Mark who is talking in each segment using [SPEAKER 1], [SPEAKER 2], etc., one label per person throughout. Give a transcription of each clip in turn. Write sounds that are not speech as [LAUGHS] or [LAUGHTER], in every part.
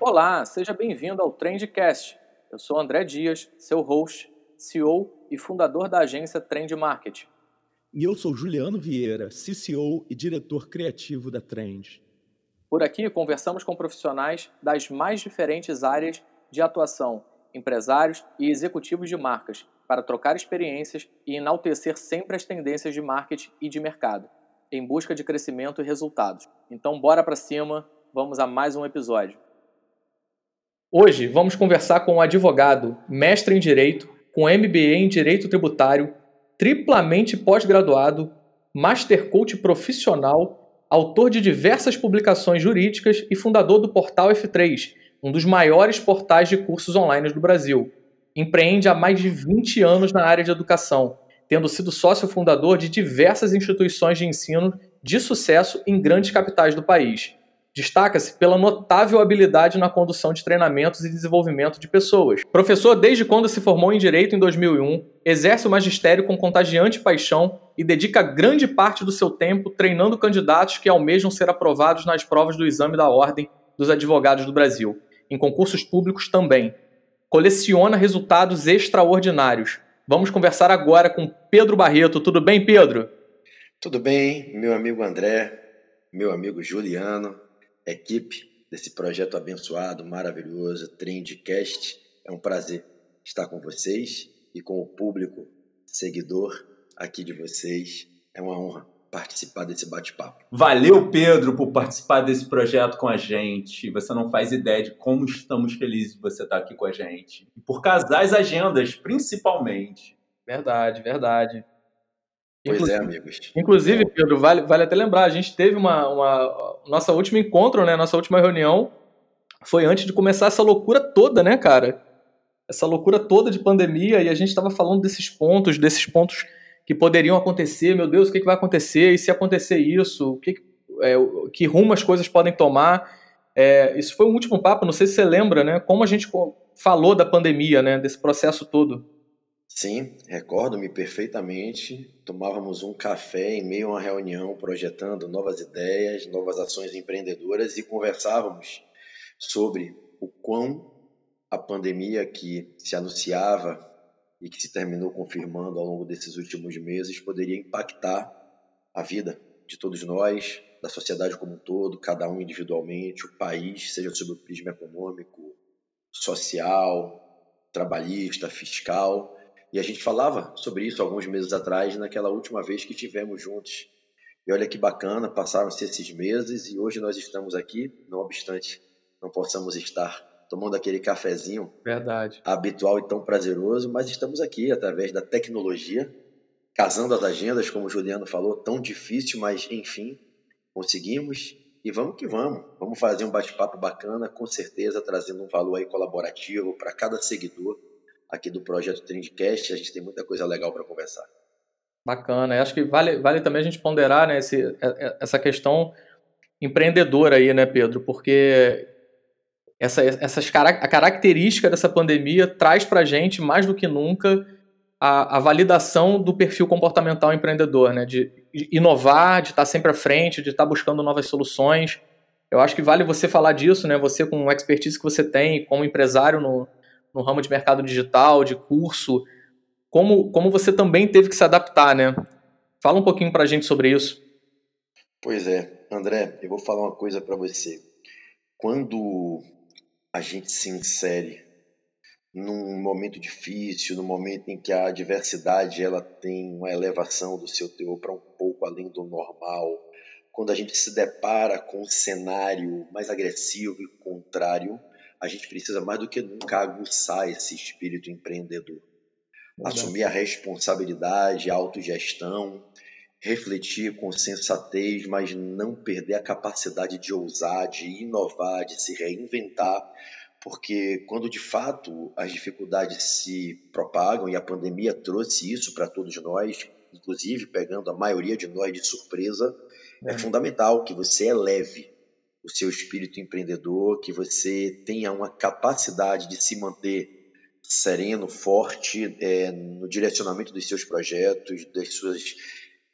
[SPEAKER 1] Olá, seja bem-vindo ao Trendcast. Eu sou André Dias, seu host, CEO e fundador da agência Trend Marketing.
[SPEAKER 2] E eu sou Juliano Vieira, CCO e diretor criativo da Trend.
[SPEAKER 1] Por aqui conversamos com profissionais das mais diferentes áreas de atuação, empresários e executivos de marcas, para trocar experiências e enaltecer sempre as tendências de marketing e de mercado, em busca de crescimento e resultados. Então, bora para cima, vamos a mais um episódio. Hoje vamos conversar com um advogado, mestre em Direito, com MBA em Direito Tributário, triplamente pós-graduado, Master Coach profissional, autor de diversas publicações jurídicas e fundador do portal F3, um dos maiores portais de cursos online do Brasil. Empreende há mais de 20 anos na área de educação, tendo sido sócio fundador de diversas instituições de ensino de sucesso em grandes capitais do país Destaca-se pela notável habilidade na condução de treinamentos e desenvolvimento de pessoas. Professor desde quando se formou em Direito em 2001, exerce o magistério com contagiante paixão e dedica grande parte do seu tempo treinando candidatos que almejam ser aprovados nas provas do exame da Ordem dos Advogados do Brasil, em concursos públicos também. Coleciona resultados extraordinários. Vamos conversar agora com Pedro Barreto. Tudo bem, Pedro?
[SPEAKER 3] Tudo bem, meu amigo André, meu amigo Juliano equipe desse projeto abençoado, maravilhoso, Trendcast. É um prazer estar com vocês e com o público seguidor aqui de vocês. É uma honra participar desse bate-papo.
[SPEAKER 4] Valeu, Pedro, por participar desse projeto com a gente. Você não faz ideia de como estamos felizes de você estar aqui com a gente. E por casar as agendas, principalmente.
[SPEAKER 1] Verdade, verdade.
[SPEAKER 3] Pois é, inclusive, é, amigos.
[SPEAKER 1] Inclusive, Pedro, vale, vale até lembrar, a gente teve uma, uma. Nossa última encontro, né? Nossa última reunião foi antes de começar essa loucura toda, né, cara? Essa loucura toda de pandemia, e a gente estava falando desses pontos, desses pontos que poderiam acontecer. Meu Deus, o que, que vai acontecer? E se acontecer isso, o que, é, que rumo as coisas podem tomar? É, isso foi um último papo, não sei se você lembra, né? Como a gente falou da pandemia, né? Desse processo todo.
[SPEAKER 3] Sim, recordo-me perfeitamente. Tomávamos um café em meio a uma reunião, projetando novas ideias, novas ações empreendedoras e conversávamos sobre o quão a pandemia que se anunciava e que se terminou confirmando ao longo desses últimos meses poderia impactar a vida de todos nós, da sociedade como um todo, cada um individualmente, o país, seja sob o prisma econômico, social, trabalhista, fiscal e a gente falava sobre isso alguns meses atrás, naquela última vez que estivemos juntos. E olha que bacana, passaram-se esses meses e hoje nós estamos aqui, não obstante não possamos estar tomando aquele cafezinho
[SPEAKER 1] Verdade.
[SPEAKER 3] habitual e tão prazeroso, mas estamos aqui através da tecnologia, casando as agendas, como o Juliano falou, tão difícil, mas enfim, conseguimos e vamos que vamos. Vamos fazer um bate-papo bacana, com certeza trazendo um valor aí colaborativo para cada seguidor aqui do projeto Trendcast. A gente tem muita coisa legal para conversar.
[SPEAKER 1] Bacana. Eu acho que vale, vale também a gente ponderar né, esse, é, é, essa questão empreendedora aí, né, Pedro? Porque essa, essas, a característica dessa pandemia traz para a gente, mais do que nunca, a, a, validação do perfil comportamental empreendedor, né? De, inovar, de estar sempre à frente, de estar buscando novas soluções. Eu acho que vale você falar disso, né? Você com a expertise que você tem como empresário no, no ramo de mercado digital, de curso, como, como você também teve que se adaptar, né? Fala um pouquinho para a gente sobre isso.
[SPEAKER 3] Pois é, André, eu vou falar uma coisa para você. Quando a gente se insere num momento difícil, num momento em que a adversidade ela tem uma elevação do seu teor para um pouco além do normal, quando a gente se depara com um cenário mais agressivo e contrário, a gente precisa mais do que nunca aguçar esse espírito empreendedor. Assumir a responsabilidade, a autogestão, refletir com sensatez, mas não perder a capacidade de ousar, de inovar, de se reinventar, porque quando de fato as dificuldades se propagam e a pandemia trouxe isso para todos nós, inclusive pegando a maioria de nós de surpresa, é, é. fundamental que você eleve o seu espírito empreendedor, que você tenha uma capacidade de se manter sereno, forte é, no direcionamento dos seus projetos, das suas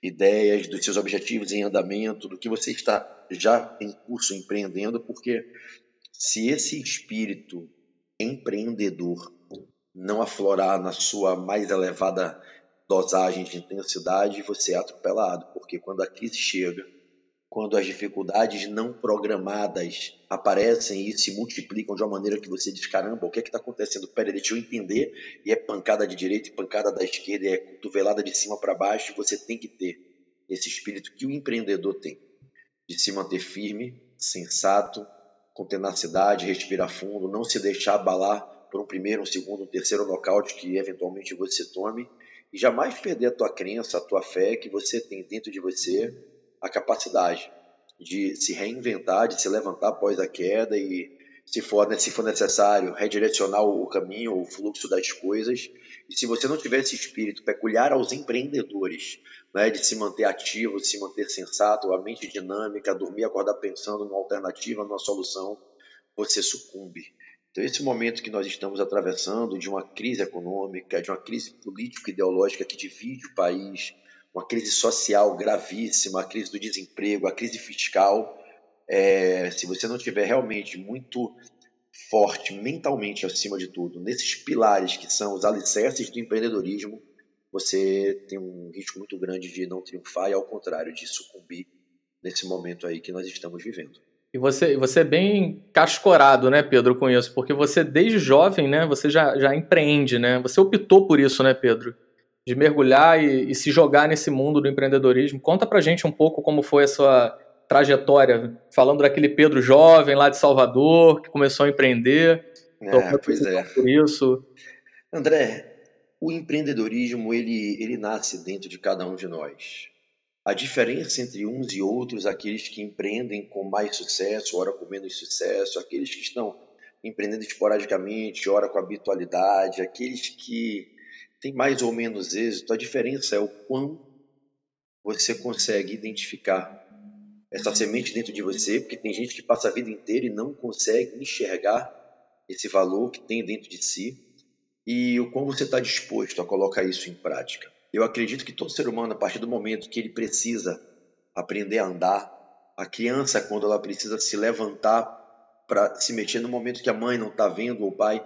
[SPEAKER 3] ideias, dos seus objetivos em andamento, do que você está já em curso empreendendo, porque se esse espírito empreendedor não aflorar na sua mais elevada dosagem de intensidade, você é atropelado, porque quando a crise chega, quando as dificuldades não programadas aparecem e se multiplicam de uma maneira que você diz: caramba, o que é está acontecendo? Peraí, deixa eu entender. E é pancada de direita e pancada da esquerda, é cotovelada de cima para baixo. Você tem que ter esse espírito que o empreendedor tem, de se manter firme, sensato, com tenacidade, respirar fundo, não se deixar abalar por um primeiro, um segundo, um terceiro nocaute que eventualmente você tome e jamais perder a tua crença, a tua fé que você tem dentro de você a capacidade de se reinventar, de se levantar após a queda e se for, se for necessário redirecionar o caminho, o fluxo das coisas. E se você não tiver esse espírito peculiar aos empreendedores, né, de se manter ativo, de se manter sensato, a mente dinâmica, dormir, acordar pensando numa alternativa, numa solução, você sucumbe. Então, esse momento que nós estamos atravessando de uma crise econômica, de uma crise político-ideológica que divide o país, uma crise social gravíssima, a crise do desemprego, a crise fiscal, é, se você não tiver realmente muito forte mentalmente acima de tudo, nesses pilares que são os alicerces do empreendedorismo, você tem um risco muito grande de não triunfar e, ao contrário, de sucumbir nesse momento aí que nós estamos vivendo.
[SPEAKER 1] E você, você é bem cascorado, né, Pedro, com isso, porque você desde jovem, né, você já, já empreende, né? Você optou por isso, né, Pedro? De mergulhar e, e se jogar nesse mundo do empreendedorismo. Conta pra gente um pouco como foi a sua trajetória, falando daquele Pedro jovem lá de Salvador, que começou a empreender.
[SPEAKER 3] É, pois é.
[SPEAKER 1] Por isso.
[SPEAKER 3] André, o empreendedorismo ele, ele nasce dentro de cada um de nós. A diferença entre uns e outros, aqueles que empreendem com mais sucesso, ora com menos sucesso, aqueles que estão empreendendo esporadicamente, ora com habitualidade, aqueles que têm mais ou menos êxito, a diferença é o quão você consegue identificar essa semente dentro de você, porque tem gente que passa a vida inteira e não consegue enxergar esse valor que tem dentro de si e o quão você está disposto a colocar isso em prática. Eu acredito que todo ser humano, a partir do momento que ele precisa aprender a andar, a criança, quando ela precisa se levantar para se mexer no momento que a mãe não está vendo ou o pai,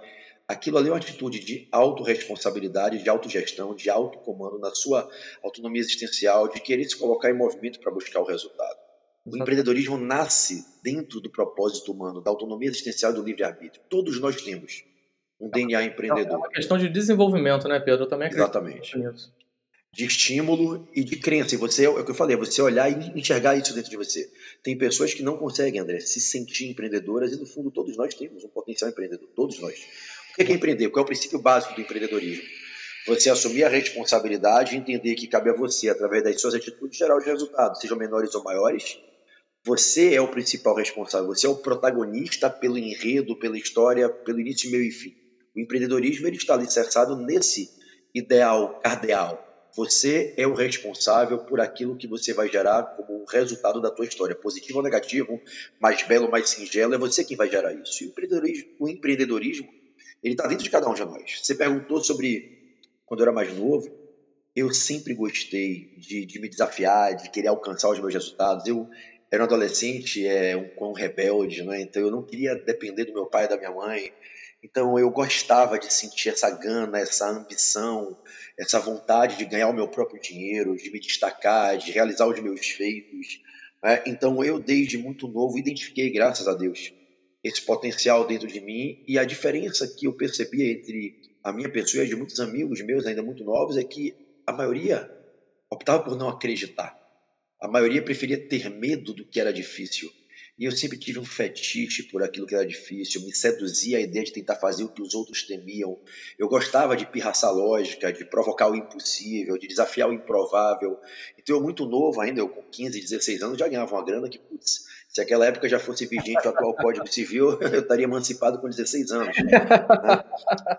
[SPEAKER 3] aquilo ali é uma atitude de autorresponsabilidade, de autogestão, de autocomando na sua autonomia existencial, de querer se colocar em movimento para buscar o resultado. O empreendedorismo nasce dentro do propósito humano, da autonomia existencial e do livre-arbítrio. Todos nós temos um DNA empreendedor. É
[SPEAKER 1] uma questão de desenvolvimento, né, Pedro? Eu também acredito
[SPEAKER 3] Exatamente. Nisso de estímulo e de crença. E você, é o que eu falei, é você olhar e enxergar isso dentro de você. Tem pessoas que não conseguem, André, se sentir empreendedoras e, no fundo, todos nós temos um potencial empreendedor. Todos nós. O que é empreender? Qual é o princípio básico do empreendedorismo? Você assumir a responsabilidade e entender que cabe a você, através das suas atitudes, gerar os resultados, sejam menores ou maiores. Você é o principal responsável, você é o protagonista pelo enredo, pela história, pelo início, meio e fim. O empreendedorismo ele está alicerçado nesse ideal cardeal, você é o responsável por aquilo que você vai gerar como resultado da tua história, positivo ou negativo, mais belo, mais singelo, é você quem vai gerar isso. E o empreendedorismo, o empreendedorismo ele está dentro de cada um de nós. Você perguntou sobre quando eu era mais novo, eu sempre gostei de, de me desafiar, de querer alcançar os meus resultados. Eu era um adolescente, é, um, um rebelde, né? então eu não queria depender do meu pai e da minha mãe. Então eu gostava de sentir essa gana, essa ambição, essa vontade de ganhar o meu próprio dinheiro, de me destacar, de realizar os meus feitos. Né? Então eu, desde muito novo, identifiquei, graças a Deus, esse potencial dentro de mim e a diferença que eu percebia entre a minha pessoa e de muitos amigos meus, ainda muito novos, é que a maioria optava por não acreditar. A maioria preferia ter medo do que era difícil. E eu sempre tive um fetiche por aquilo que era difícil, me seduzia a ideia de tentar fazer o que os outros temiam. Eu gostava de pirraçar lógica, de provocar o impossível, de desafiar o improvável. Então, eu muito novo ainda, eu com 15, 16 anos, já ganhava uma grana que, putz, se aquela época já fosse vigente o atual Código Civil, [LAUGHS] eu estaria emancipado com 16 anos. Né?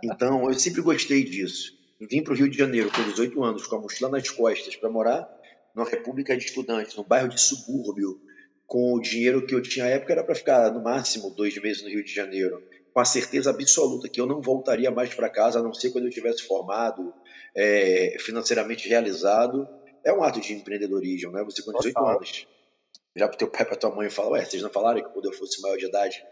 [SPEAKER 3] Então, eu sempre gostei disso. Vim para o Rio de Janeiro com 18 anos, com a mochila nas costas, para morar numa república de estudantes, num bairro de subúrbio, com o dinheiro que eu tinha à época, era para ficar no máximo dois meses no Rio de Janeiro, com a certeza absoluta que eu não voltaria mais para casa, a não ser quando eu tivesse formado, é, financeiramente realizado é um ato de empreendedorismo, né? Você com 18 anos, já pro teu pai e pra tua mãe fala, ué, vocês não falaram que quando eu fosse maior de idade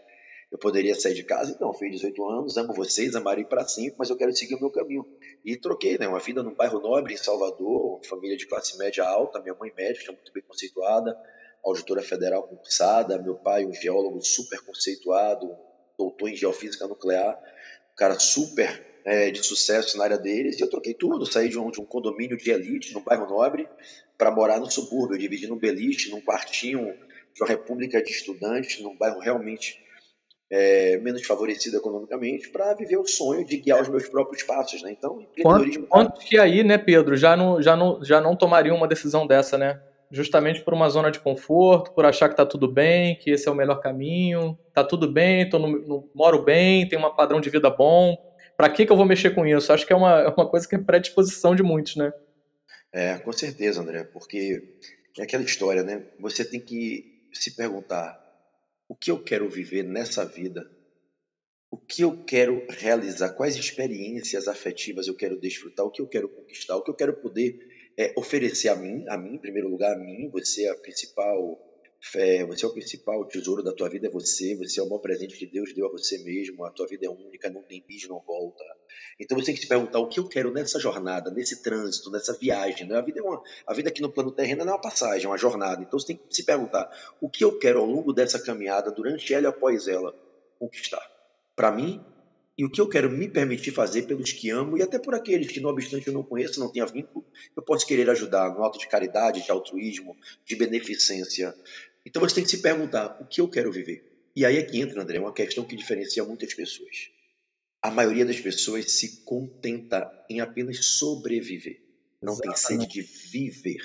[SPEAKER 3] eu poderia sair de casa? Então, fiz 18 anos, amo vocês, amarei para sempre, mas eu quero seguir o meu caminho. E troquei, né? Uma vida num bairro nobre em Salvador, uma família de classe média alta, minha mãe médica, muito bem conceituada, auditora federal concursada, meu pai um geólogo super conceituado, doutor em geofísica nuclear, um cara super é, de sucesso na área deles, e eu troquei tudo, saí de um, de um condomínio de elite, no bairro nobre, para morar no subúrbio, eu dividi num beliche, num quartinho de uma república de estudantes, num bairro realmente é, menos favorecido economicamente, para viver o sonho de guiar os meus próprios passos, né? Então,
[SPEAKER 1] empreendedorismo... Quantos que aí, né, Pedro, já não, já não, já não tomariam uma decisão dessa, né? justamente por uma zona de conforto, por achar que está tudo bem, que esse é o melhor caminho, está tudo bem, tô no, no, moro bem, tenho um padrão de vida bom. Para que, que eu vou mexer com isso? Acho que é uma, é uma coisa que é predisposição de muitos, né?
[SPEAKER 3] É, com certeza, André, porque é aquela história, né? Você tem que se perguntar: o que eu quero viver nessa vida? O que eu quero realizar? Quais experiências afetivas eu quero desfrutar? O que eu quero conquistar? O que eu quero poder é, oferecer a mim, a mim, em primeiro lugar, a mim, você é a principal, é, você é o principal tesouro da tua vida, é você, você é o maior presente que Deus deu a você mesmo, a tua vida é única, não tem bis, não volta. Então você tem que se perguntar o que eu quero nessa jornada, nesse trânsito, nessa viagem. Né? A, vida é uma, a vida aqui no plano terreno não é uma passagem, é uma jornada. Então você tem que se perguntar o que eu quero ao longo dessa caminhada, durante ela e após ela, conquistar. Para mim, e o que eu quero me permitir fazer pelos que amo e até por aqueles que, não obstante eu não conheço, não tenha vínculo, eu posso querer ajudar no ato de caridade, de altruísmo, de beneficência. Então você tem que se perguntar o que eu quero viver. E aí é que entra, André, uma questão que diferencia muitas pessoas. A maioria das pessoas se contenta em apenas sobreviver, não Exatamente. tem sede de viver.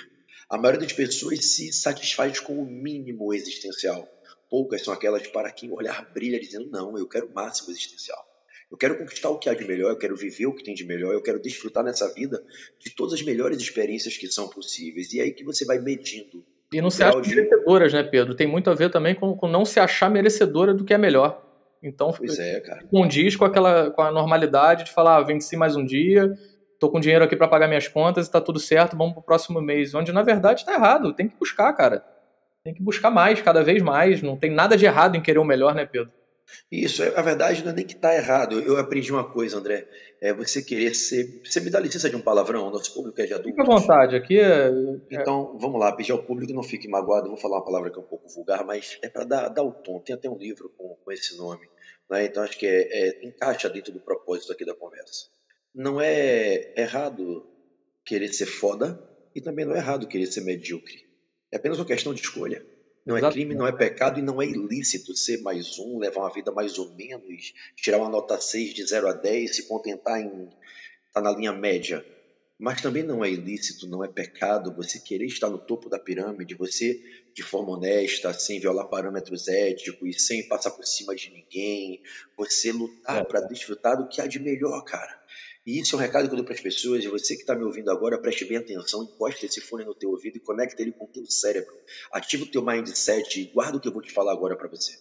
[SPEAKER 3] A maioria das pessoas se satisfaz com o mínimo existencial. Poucas são aquelas para quem o olhar brilha dizendo: não, eu quero o máximo existencial. Eu quero conquistar o que há de melhor, eu quero viver o que tem de melhor, eu quero desfrutar nessa vida de todas as melhores experiências que são possíveis. E é aí que você vai medindo.
[SPEAKER 1] E não se acha de... merecedoras, né, Pedro? Tem muito a ver também com, com, não se achar merecedora do que é melhor. Então,
[SPEAKER 3] pois é, cara.
[SPEAKER 1] condiz com aquela com a normalidade de falar, ah, venci mais um dia, tô com dinheiro aqui para pagar minhas contas, está tudo certo, vamos pro próximo mês. Onde na verdade está errado, tem que buscar, cara. Tem que buscar mais, cada vez mais. Não tem nada de errado em querer o melhor, né, Pedro?
[SPEAKER 3] Isso, é, a verdade não é nem que está errado. Eu aprendi uma coisa, André. É você querer ser. Você me dá licença de um palavrão? Nosso público é de adulto.
[SPEAKER 1] Fique à vontade, aqui é.
[SPEAKER 3] Então, vamos lá, pedir ao público, não fique magoado. Vou falar uma palavra que é um pouco vulgar, mas é para dar, dar o tom. Tem até um livro com, com esse nome. Né? Então, acho que é, é, encaixa dentro do propósito aqui da conversa. Não é errado querer ser foda e também não é errado querer ser medíocre. É apenas uma questão de escolha. Não é crime, não é pecado e não é ilícito ser mais um, levar uma vida mais ou menos, tirar uma nota 6 de 0 a 10, se contentar em estar tá na linha média. Mas também não é ilícito, não é pecado você querer estar no topo da pirâmide, você, de forma honesta, sem violar parâmetros éticos, sem passar por cima de ninguém, você lutar é. para desfrutar do que há de melhor, cara. E isso é um recado que eu dou para as pessoas, e você que está me ouvindo agora, preste bem atenção, encoste esse fone no teu ouvido e conecte ele com o teu cérebro. Ativa o teu mindset e guarda o que eu vou te falar agora para você.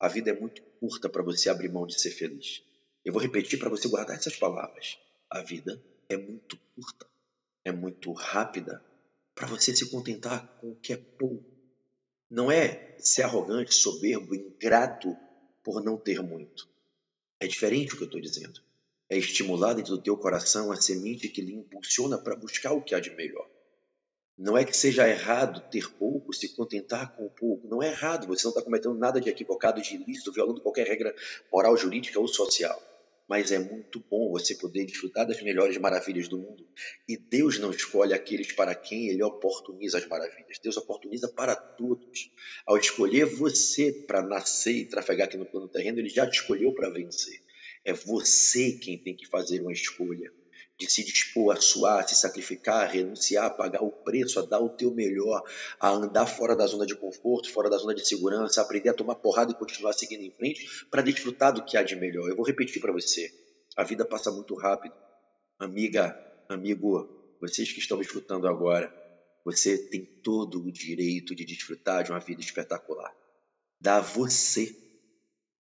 [SPEAKER 3] A vida é muito curta para você abrir mão de ser feliz. Eu vou repetir para você guardar essas palavras. A vida é muito curta, é muito rápida para você se contentar com o que é pouco. Não é ser arrogante, soberbo, ingrato por não ter muito. É diferente o que eu estou dizendo é estimular dentro do teu coração a semente que lhe impulsiona para buscar o que há de melhor. Não é que seja errado ter pouco, se contentar com pouco. Não é errado, você não está cometendo nada de equivocado, de ilícito, violando qualquer regra moral, jurídica ou social. Mas é muito bom você poder desfrutar das melhores maravilhas do mundo. E Deus não escolhe aqueles para quem Ele oportuniza as maravilhas. Deus oportuniza para todos. Ao escolher você para nascer e trafegar aqui no plano terreno, Ele já te escolheu para vencer. É você quem tem que fazer uma escolha de se dispor a suar, a se sacrificar, a renunciar, a pagar o preço, a dar o teu melhor, a andar fora da zona de conforto, fora da zona de segurança, a aprender a tomar porrada e continuar seguindo em frente para desfrutar do que há de melhor. Eu vou repetir para você. A vida passa muito rápido. Amiga, amigo, vocês que estão me escutando agora, você tem todo o direito de desfrutar de uma vida espetacular. Dá você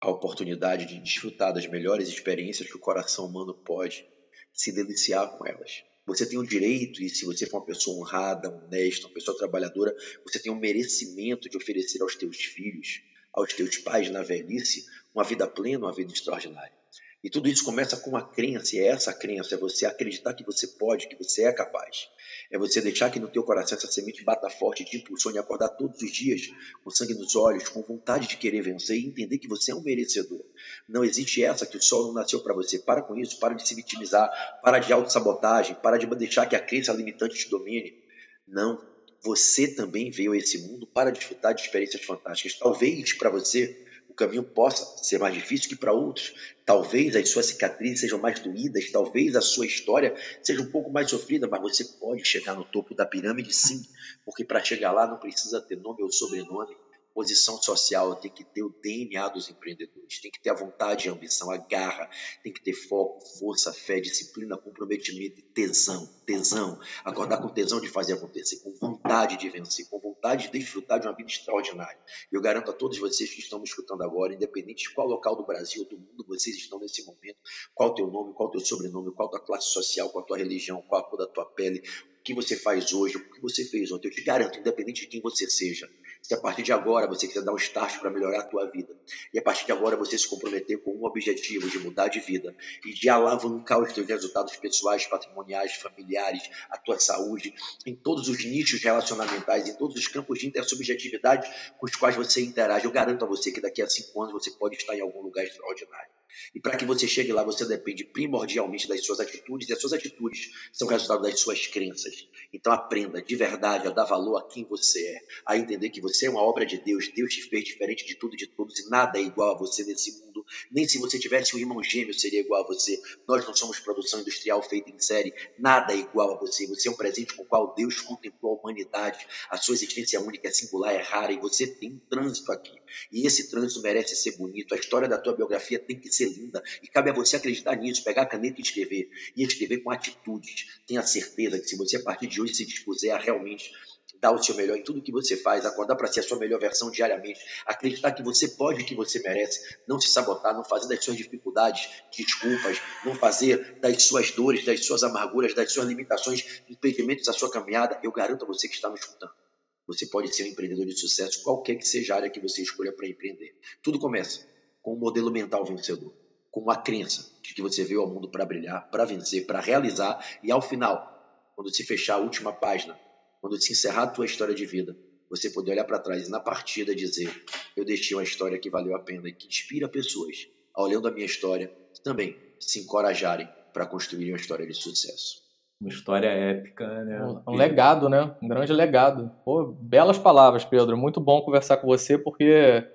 [SPEAKER 3] a oportunidade de desfrutar das melhores experiências que o coração humano pode, se deliciar com elas. Você tem o direito, e se você for uma pessoa honrada, honesta, uma pessoa trabalhadora, você tem o merecimento de oferecer aos teus filhos, aos teus pais na velhice, uma vida plena, uma vida extraordinária. E tudo isso começa com uma crença, e é essa crença, é você acreditar que você pode, que você é capaz. É você deixar que no teu coração essa semente bata forte, te impulsione a acordar todos os dias com sangue nos olhos, com vontade de querer vencer e entender que você é um merecedor. Não existe essa que o sol não nasceu para você. Para com isso, para de se vitimizar, para de autossabotagem, para de deixar que a crença limitante te domine. Não, você também veio a esse mundo para desfrutar de experiências fantásticas. Talvez para você o caminho possa ser mais difícil que para outros. Talvez as suas cicatrizes sejam mais doídas, talvez a sua história seja um pouco mais sofrida, mas você pode chegar no topo da pirâmide sim, porque para chegar lá não precisa ter nome ou sobrenome, posição social, tem que ter o DNA dos empreendedores, tem que ter a vontade, a ambição, a garra, tem que ter foco, força, fé, disciplina, comprometimento e tesão, tesão, acordar com tesão de fazer acontecer, com vontade de vencer, com vontade de desfrutar de uma vida extraordinária. Eu garanto a todos vocês que estão me escutando agora, independente de qual local do Brasil ou do mundo vocês estão nesse momento, qual o teu nome, qual o teu sobrenome, qual a tua classe social, qual a tua religião, qual a cor da tua pele, que você faz hoje, o que você fez ontem. Eu te garanto, independente de quem você seja, se a partir de agora você quiser dar um start para melhorar a tua vida, e a partir de agora você se comprometer com um objetivo de mudar de vida e de alavancar os teus resultados pessoais, patrimoniais, familiares, a tua saúde, em todos os nichos relacionamentais, em todos os campos de intersubjetividade com os quais você interage, eu garanto a você que daqui a cinco anos você pode estar em algum lugar extraordinário. E para que você chegue lá, você depende primordialmente das suas atitudes, e as suas atitudes são resultado das suas crenças. Então aprenda de verdade a dar valor a quem você é, a entender que você é uma obra de Deus, Deus te fez diferente de tudo e de todos, e nada é igual a você nesse mundo. Nem se você tivesse um irmão gêmeo seria igual a você. Nós não somos produção industrial feita em série, nada é igual a você. Você é um presente com o qual Deus contemplou a humanidade. A sua existência única, é singular, é rara, e você tem um trânsito aqui. E esse trânsito merece ser bonito. A história da tua biografia tem que ser linda. E cabe a você acreditar nisso, pegar a caneta e escrever. E escrever com atitudes. Tenha certeza que se você a partir de hoje se dispuser a realmente dar o seu melhor em tudo que você faz, acordar para ser a sua melhor versão diariamente, acreditar que você pode e que você merece, não se sabotar, não fazer das suas dificuldades desculpas, não fazer das suas dores, das suas amarguras, das suas limitações impedimentos à sua caminhada. Eu garanto a você que está me escutando. Você pode ser um empreendedor de sucesso, qualquer que seja a área que você escolha para empreender. Tudo começa com um modelo mental vencedor, com uma crença de que você veio ao mundo para brilhar, para vencer, para realizar e ao final, quando se fechar a última página, quando se encerrar a tua história de vida, você poder olhar para trás e na partida dizer: eu deixei uma história que valeu a pena e que inspira pessoas, olhando a minha história, também se encorajarem para construir uma história de sucesso.
[SPEAKER 4] Uma história épica, né?
[SPEAKER 1] Um, um legado, né? Um grande legado. Pô, belas palavras, Pedro. Muito bom conversar com você porque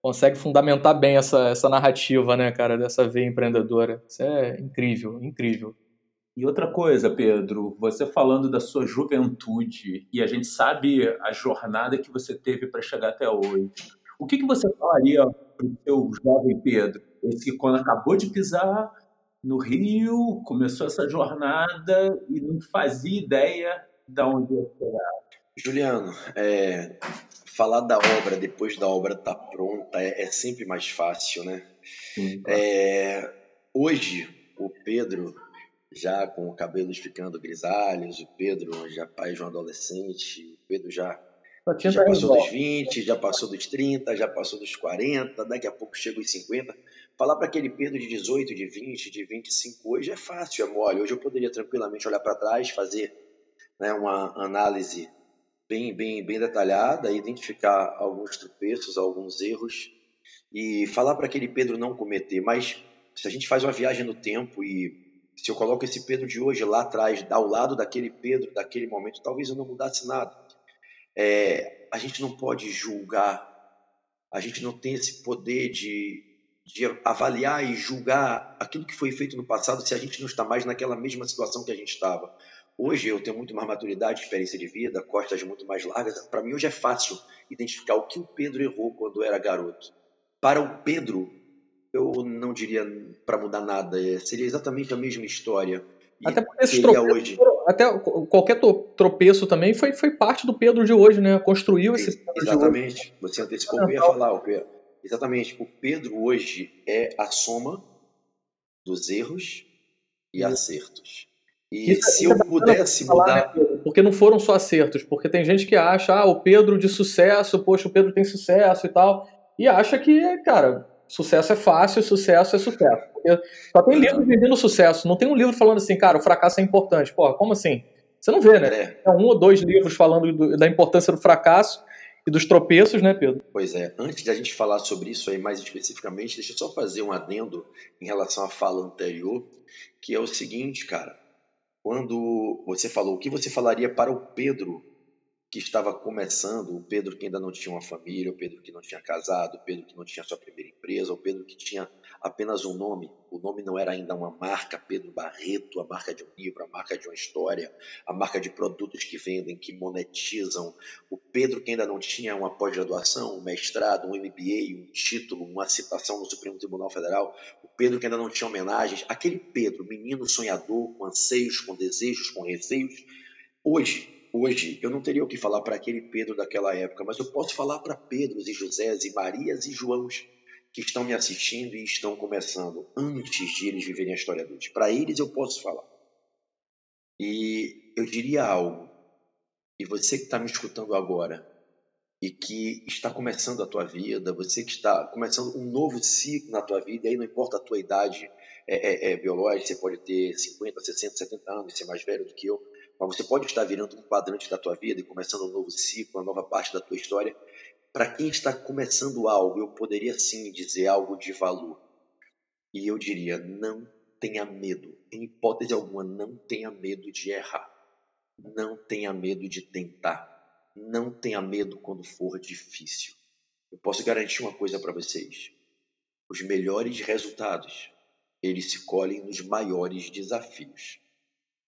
[SPEAKER 1] consegue fundamentar bem essa, essa narrativa, né, cara, dessa veia empreendedora. Isso é incrível, incrível.
[SPEAKER 4] E outra coisa, Pedro, você falando da sua juventude e a gente sabe a jornada que você teve para chegar até hoje. O que, que você falaria para o seu jovem Pedro, esse que quando acabou de pisar no Rio, começou essa jornada e não fazia ideia de onde ia chegar?
[SPEAKER 3] Juliano, é, falar da obra depois da obra estar tá pronta é, é, sempre mais fácil, né? Sim, claro. é, hoje, o Pedro, já com cabelos ficando grisalhos, o Pedro já pai de um adolescente, o Pedro já, já passou dos 20, já passou dos 30, já passou dos 40, daqui a pouco chega os 50. Falar para aquele Pedro de 18, de 20, de 25 hoje é fácil, é mole. Hoje eu poderia tranquilamente olhar para trás, fazer né, uma análise bem, bem, bem detalhada, identificar alguns tropeços, alguns erros e falar para aquele Pedro não cometer. Mas se a gente faz uma viagem no tempo e se eu coloco esse Pedro de hoje lá atrás, ao lado daquele Pedro, daquele momento, talvez eu não mudasse nada. É, a gente não pode julgar, a gente não tem esse poder de, de avaliar e julgar aquilo que foi feito no passado se a gente não está mais naquela mesma situação que a gente estava. Hoje eu tenho muito mais maturidade, experiência de vida, costas muito mais largas. Para mim hoje é fácil identificar o que o Pedro errou quando era garoto. Para o Pedro, eu não diria para mudar nada, é, seria exatamente a mesma história.
[SPEAKER 1] Até porque esse tropeço, hoje. até qualquer tropeço também foi, foi parte do Pedro de hoje, né? Construiu esse
[SPEAKER 3] Pedro Exatamente. Você antecipou o que eu ia falar, o Pedro. Exatamente. O Pedro hoje é a soma dos erros e acertos. E isso, é se eu é pudesse falar, mudar. Né,
[SPEAKER 1] porque não foram só acertos, porque tem gente que acha, ah, o Pedro de sucesso, poxa, o Pedro tem sucesso e tal, e acha que, cara, sucesso é fácil, sucesso é sucesso. Porque só tem livro vendendo sucesso, não tem um livro falando assim, cara, o fracasso é importante. Porra, como assim? Você não vê, né? É. é um ou dois livros falando do, da importância do fracasso e dos tropeços, né, Pedro?
[SPEAKER 3] Pois é. Antes da gente falar sobre isso aí mais especificamente, deixa eu só fazer um adendo em relação à fala anterior, que é o seguinte, cara. Quando você falou o que você falaria para o Pedro que estava começando, o Pedro que ainda não tinha uma família, o Pedro que não tinha casado, o Pedro que não tinha sua primeira empresa, o Pedro que tinha apenas um nome, o nome não era ainda uma marca, Pedro Barreto, a marca de um livro, a marca de uma história, a marca de produtos que vendem, que monetizam, o Pedro que ainda não tinha uma pós-graduação, um mestrado, um MBA, um título, uma citação no Supremo Tribunal Federal, o Pedro que ainda não tinha homenagens, aquele Pedro, menino sonhador, com anseios, com desejos, com receios, hoje Hoje, eu não teria o que falar para aquele Pedro daquela época, mas eu posso falar para Pedros e Josés e Marias e Joãos que estão me assistindo e estão começando antes de eles viverem a história deles. Para eles eu posso falar. E eu diria algo, e você que está me escutando agora, e que está começando a tua vida, você que está começando um novo ciclo na tua vida, e aí não importa a tua idade é, é, é biológica, você pode ter 50, 60, 70 anos, ser mais velho do que eu, mas você pode estar virando um quadrante da tua vida e começando um novo ciclo, uma nova parte da tua história. Para quem está começando algo, eu poderia sim dizer algo de valor. E eu diria: não tenha medo. Em hipótese alguma, não tenha medo de errar. Não tenha medo de tentar. Não tenha medo quando for difícil. Eu posso garantir uma coisa para vocês: os melhores resultados eles se colhem nos maiores desafios.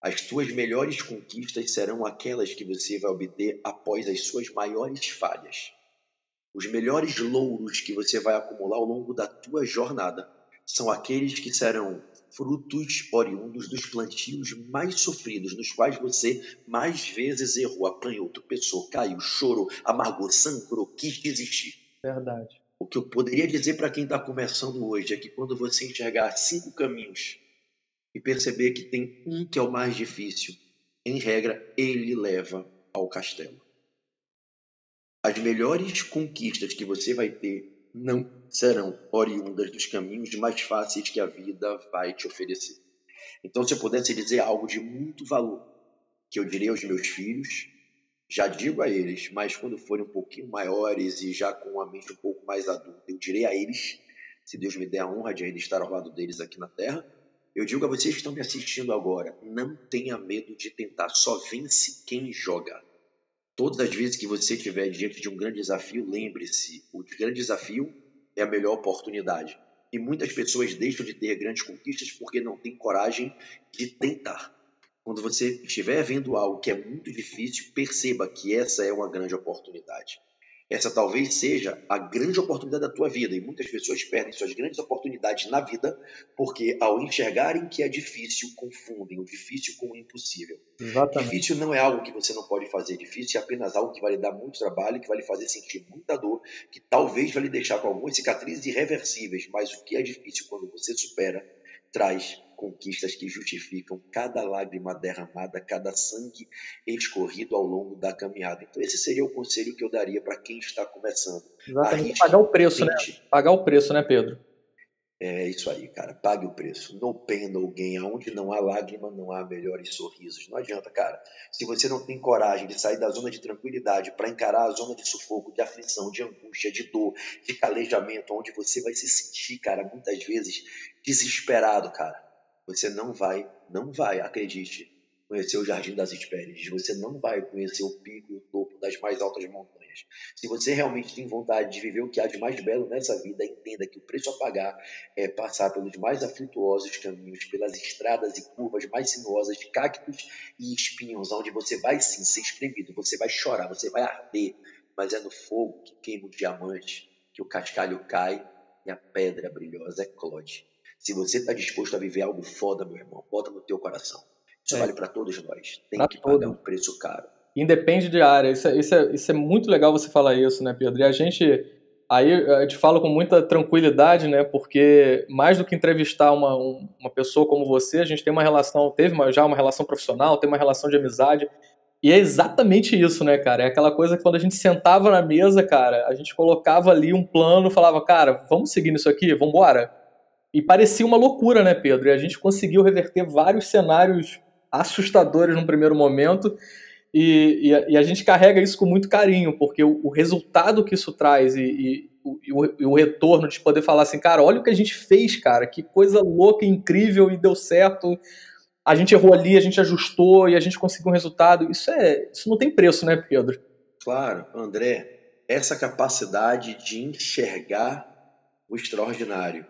[SPEAKER 3] As tuas melhores conquistas serão aquelas que você vai obter após as suas maiores falhas. Os melhores louros que você vai acumular ao longo da tua jornada são aqueles que serão frutos oriundos dos plantios mais sofridos, nos quais você mais vezes errou, apanhou, tropeçou, caiu, chorou, amargou, sangrou, quis desistir.
[SPEAKER 1] Verdade.
[SPEAKER 3] O que eu poderia dizer para quem está começando hoje é que quando você enxergar cinco caminhos e perceber que tem um que é o mais difícil, em regra, ele leva ao castelo. As melhores conquistas que você vai ter não serão oriundas dos caminhos mais fáceis que a vida vai te oferecer. Então, se eu pudesse dizer algo de muito valor, que eu diria aos meus filhos, já digo a eles, mas quando forem um pouquinho maiores e já com a mente um pouco mais adulta, eu direi a eles, se Deus me der a honra de ainda estar ao lado deles aqui na terra, eu digo a vocês que estão me assistindo agora, não tenha medo de tentar, só vence quem joga. Todas as vezes que você estiver diante de um grande desafio, lembre-se, o grande desafio é a melhor oportunidade. E muitas pessoas deixam de ter grandes conquistas porque não têm coragem de tentar. Quando você estiver vendo algo que é muito difícil, perceba que essa é uma grande oportunidade. Essa talvez seja a grande oportunidade da tua vida e muitas pessoas perdem suas grandes oportunidades na vida porque ao enxergarem que é difícil, confundem o difícil com o impossível. Exatamente. Difícil não é algo que você não pode fazer, difícil é apenas algo que vai lhe dar muito trabalho, que vai lhe fazer sentir muita dor, que talvez vai lhe deixar com algumas cicatrizes irreversíveis, mas o que é difícil quando você supera, traz conquistas que justificam cada lágrima derramada, cada sangue escorrido ao longo da caminhada. Então, esse seria o conselho que eu daria para quem está começando.
[SPEAKER 1] Exatamente. Pagar o preço, né? Pagar o preço, né, Pedro?
[SPEAKER 3] É isso aí, cara. Pague o preço. No pain, no gain. Onde não há lágrima, não há melhores sorrisos. Não adianta, cara. Se você não tem coragem de sair da zona de tranquilidade para encarar a zona de sufoco, de aflição, de angústia, de dor, de calejamento, onde você vai se sentir, cara, muitas vezes desesperado, cara você não vai, não vai, acredite, conhecer o Jardim das Hespérides. Você não vai conhecer o pico e o topo das mais altas montanhas. Se você realmente tem vontade de viver o que há de mais belo nessa vida, entenda que o preço a pagar é passar pelos mais aflituosos caminhos, pelas estradas e curvas mais sinuosas cactos e espinhos, onde você vai sim ser espremido, você vai chorar, você vai arder, mas é no fogo que queima o diamante, que o cascalho cai e a pedra brilhosa eclode. Se você está disposto a viver algo foda, meu irmão, bota no teu coração. Isso é. vale para todos nós. Tem pra que pagar todo. um preço caro.
[SPEAKER 1] Independe de área. Isso é, isso, é, isso é muito legal você falar isso, né, Pedro? E a gente Aí eu te falo com muita tranquilidade, né? Porque mais do que entrevistar uma, uma pessoa como você, a gente tem uma relação, teve uma, já uma relação profissional, tem uma relação de amizade. E é exatamente isso, né, cara? É aquela coisa que quando a gente sentava na mesa, cara, a gente colocava ali um plano, falava, cara, vamos seguir nisso aqui, vamos embora. E parecia uma loucura, né, Pedro? E a gente conseguiu reverter vários cenários assustadores no primeiro momento. E, e, a, e a, gente carrega isso com muito carinho, porque o, o resultado que isso traz e, e, o, o, retorno de poder falar assim, cara, olha o que a gente fez, cara, que coisa louca, incrível e deu certo. A gente errou ali, a gente ajustou e a gente conseguiu um resultado. Isso é, isso não tem preço, né, Pedro?
[SPEAKER 3] Claro, André, essa capacidade de enxergar o extraordinário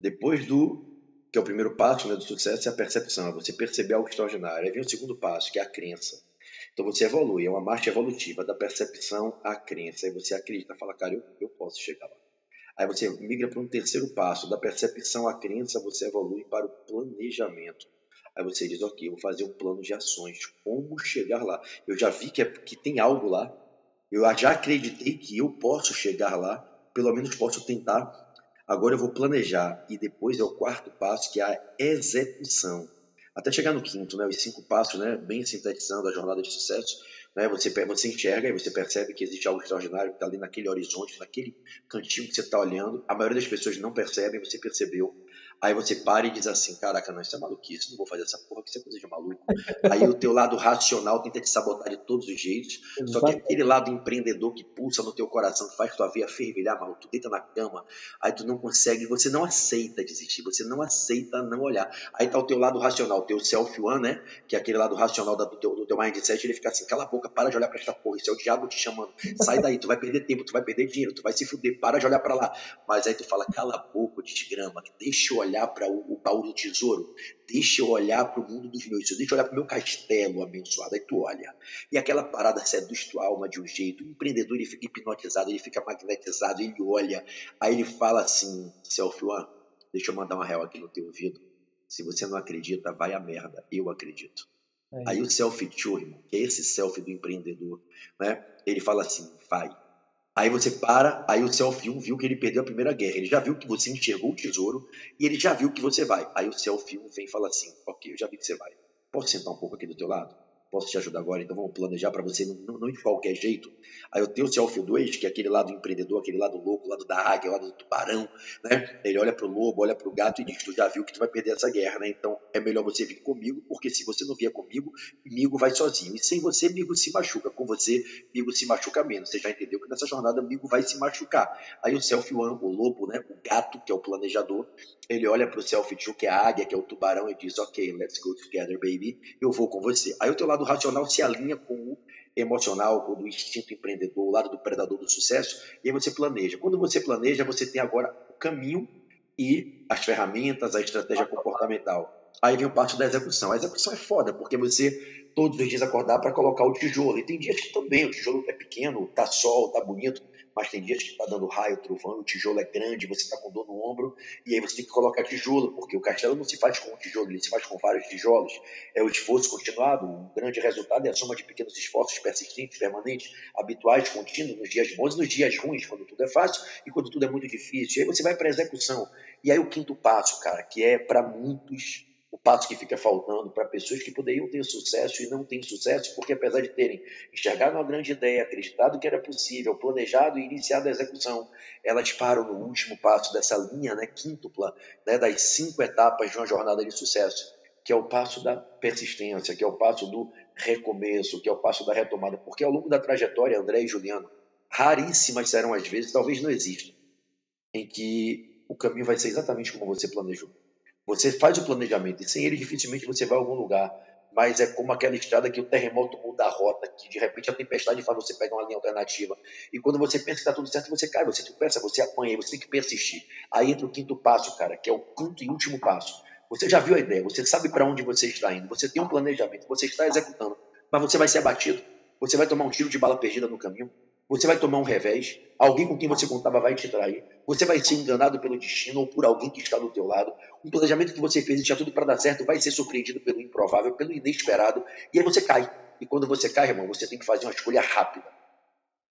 [SPEAKER 3] depois do que é o primeiro passo né, do sucesso, é a percepção, é você perceber algo extraordinário. Aí vem o segundo passo, que é a crença. Então você evolui, é uma marcha evolutiva da percepção à crença. Aí você acredita, fala, cara, eu, eu posso chegar lá. Aí você migra para um terceiro passo, da percepção à crença, você evolui para o planejamento. Aí você diz, ok, eu vou fazer um plano de ações, como chegar lá. Eu já vi que, é, que tem algo lá, eu já acreditei que eu posso chegar lá, pelo menos posso tentar Agora eu vou planejar e depois é o quarto passo, que é a execução. Até chegar no quinto, né, os cinco passos, né, bem sintetizando a jornada de sucesso, né, você, você enxerga e você percebe que existe algo extraordinário que está ali naquele horizonte, naquele cantinho que você está olhando. A maioria das pessoas não percebem, você percebeu. Aí você para e diz assim, caraca, não, isso é maluquice, não vou fazer essa porra, que isso é coisa de maluco. [LAUGHS] Aí o teu lado racional tenta te sabotar de todos os jeitos, só que aquele lado empreendedor que pulsa no teu coração, que faz tua veia fervilhar, maluco, tu deita na cama, aí tu não consegue, você não aceita desistir, você não aceita não olhar. Aí tá o teu lado racional, o teu self-one, né, que é aquele lado racional do teu, do teu mindset, ele fica assim, cala a boca, para de olhar pra esta porra, isso é o diabo te chamando, sai daí, tu vai perder tempo, tu vai perder dinheiro, tu vai se fuder, para de olhar para lá. Mas aí tu fala, cala a boca, de grama, deixa eu olhar olhar para o, baú do tesouro, deixa eu olhar para o mundo dos meus sonhos, deixa eu olhar para o meu castelo abençoado. Aí tu olha. E aquela parada seduz tua alma de um jeito. O empreendedor ele fica hipnotizado, ele fica magnetizado, ele olha. Aí ele fala assim: Selfie One, deixa eu mandar uma real aqui no teu ouvido. Se você não acredita, vai a merda. Eu acredito. É. Aí o selfie two, que é esse selfie do empreendedor, né? Ele fala assim: vai, Aí você para, aí o Selfie 1 viu que ele perdeu a primeira guerra. Ele já viu que você enxergou o tesouro e ele já viu que você vai. Aí o Selfie 1 vem e fala assim: Ok, eu já vi que você vai. Posso sentar um pouco aqui do teu lado? Posso te ajudar agora, então vamos planejar para você, não, não, de qualquer jeito. Aí eu tenho o Self 2, que é aquele lado empreendedor, aquele lado louco, lado da águia, lado do tubarão, né? Ele olha para o lobo, olha para o gato e diz: Tu já viu que tu vai perder essa guerra, né? Então é melhor você vir comigo, porque se você não vier comigo, Migo vai sozinho. E sem você, Migo se machuca. Com você, Migo se machuca menos. Você já entendeu que nessa jornada, Migo vai se machucar. Aí o Self 1, o lobo, né? O gato, que é o planejador, ele olha para o Self 2, que é a águia, que é o tubarão, e diz: Ok, let's go together, baby. Eu vou com você. Aí o teu lado racional se alinha com o emocional, com o instinto empreendedor, o lado do predador do sucesso, e aí você planeja. Quando você planeja, você tem agora o caminho e as ferramentas, a estratégia comportamental. Aí vem o passo da execução. A execução é foda, porque você todos os dias acordar para colocar o tijolo. E tem dias que também o tijolo é pequeno, tá sol, tá bonito, mas tem dias que está dando raio, trovão, o tijolo é grande, você está com dor no ombro, e aí você tem que colocar tijolo, porque o castelo não se faz com um tijolo, ele se faz com vários tijolos. É o esforço continuado, o grande resultado é a soma de pequenos esforços persistentes, permanentes, habituais, contínuos, nos dias bons e nos dias ruins, quando tudo é fácil e quando tudo é muito difícil. E aí você vai para a execução. E aí o quinto passo, cara, que é para muitos o passo que fica faltando para pessoas que poderiam ter sucesso e não têm sucesso, porque apesar de terem enxergado uma grande ideia, acreditado que era possível, planejado e iniciado a execução, elas param no último passo dessa linha né, quíntupla né, das cinco etapas de uma jornada de sucesso, que é o passo da persistência, que é o passo do recomeço, que é o passo da retomada, porque ao longo da trajetória, André e Juliano, raríssimas serão as vezes, talvez não exista, em que o caminho vai ser exatamente como você planejou. Você faz o planejamento e sem ele dificilmente você vai a algum lugar. Mas é como aquela estrada que o terremoto muda a rota, que de repente a tempestade faz você pegar uma linha alternativa. E quando você pensa que está tudo certo, você cai, você tropeça, você apanha, você tem que persistir. Aí entra o quinto passo, cara, que é o quinto e último passo. Você já viu a ideia, você sabe para onde você está indo, você tem um planejamento, você está executando, mas você vai ser abatido, você vai tomar um tiro de bala perdida no caminho, você vai tomar um revés, alguém com quem você contava vai te trair, você vai ser enganado pelo destino ou por alguém que está do teu lado. Um planejamento que você fez e tinha tudo para dar certo vai ser surpreendido pelo improvável, pelo inesperado, e aí você cai. E quando você cai, irmão, você tem que fazer uma escolha rápida.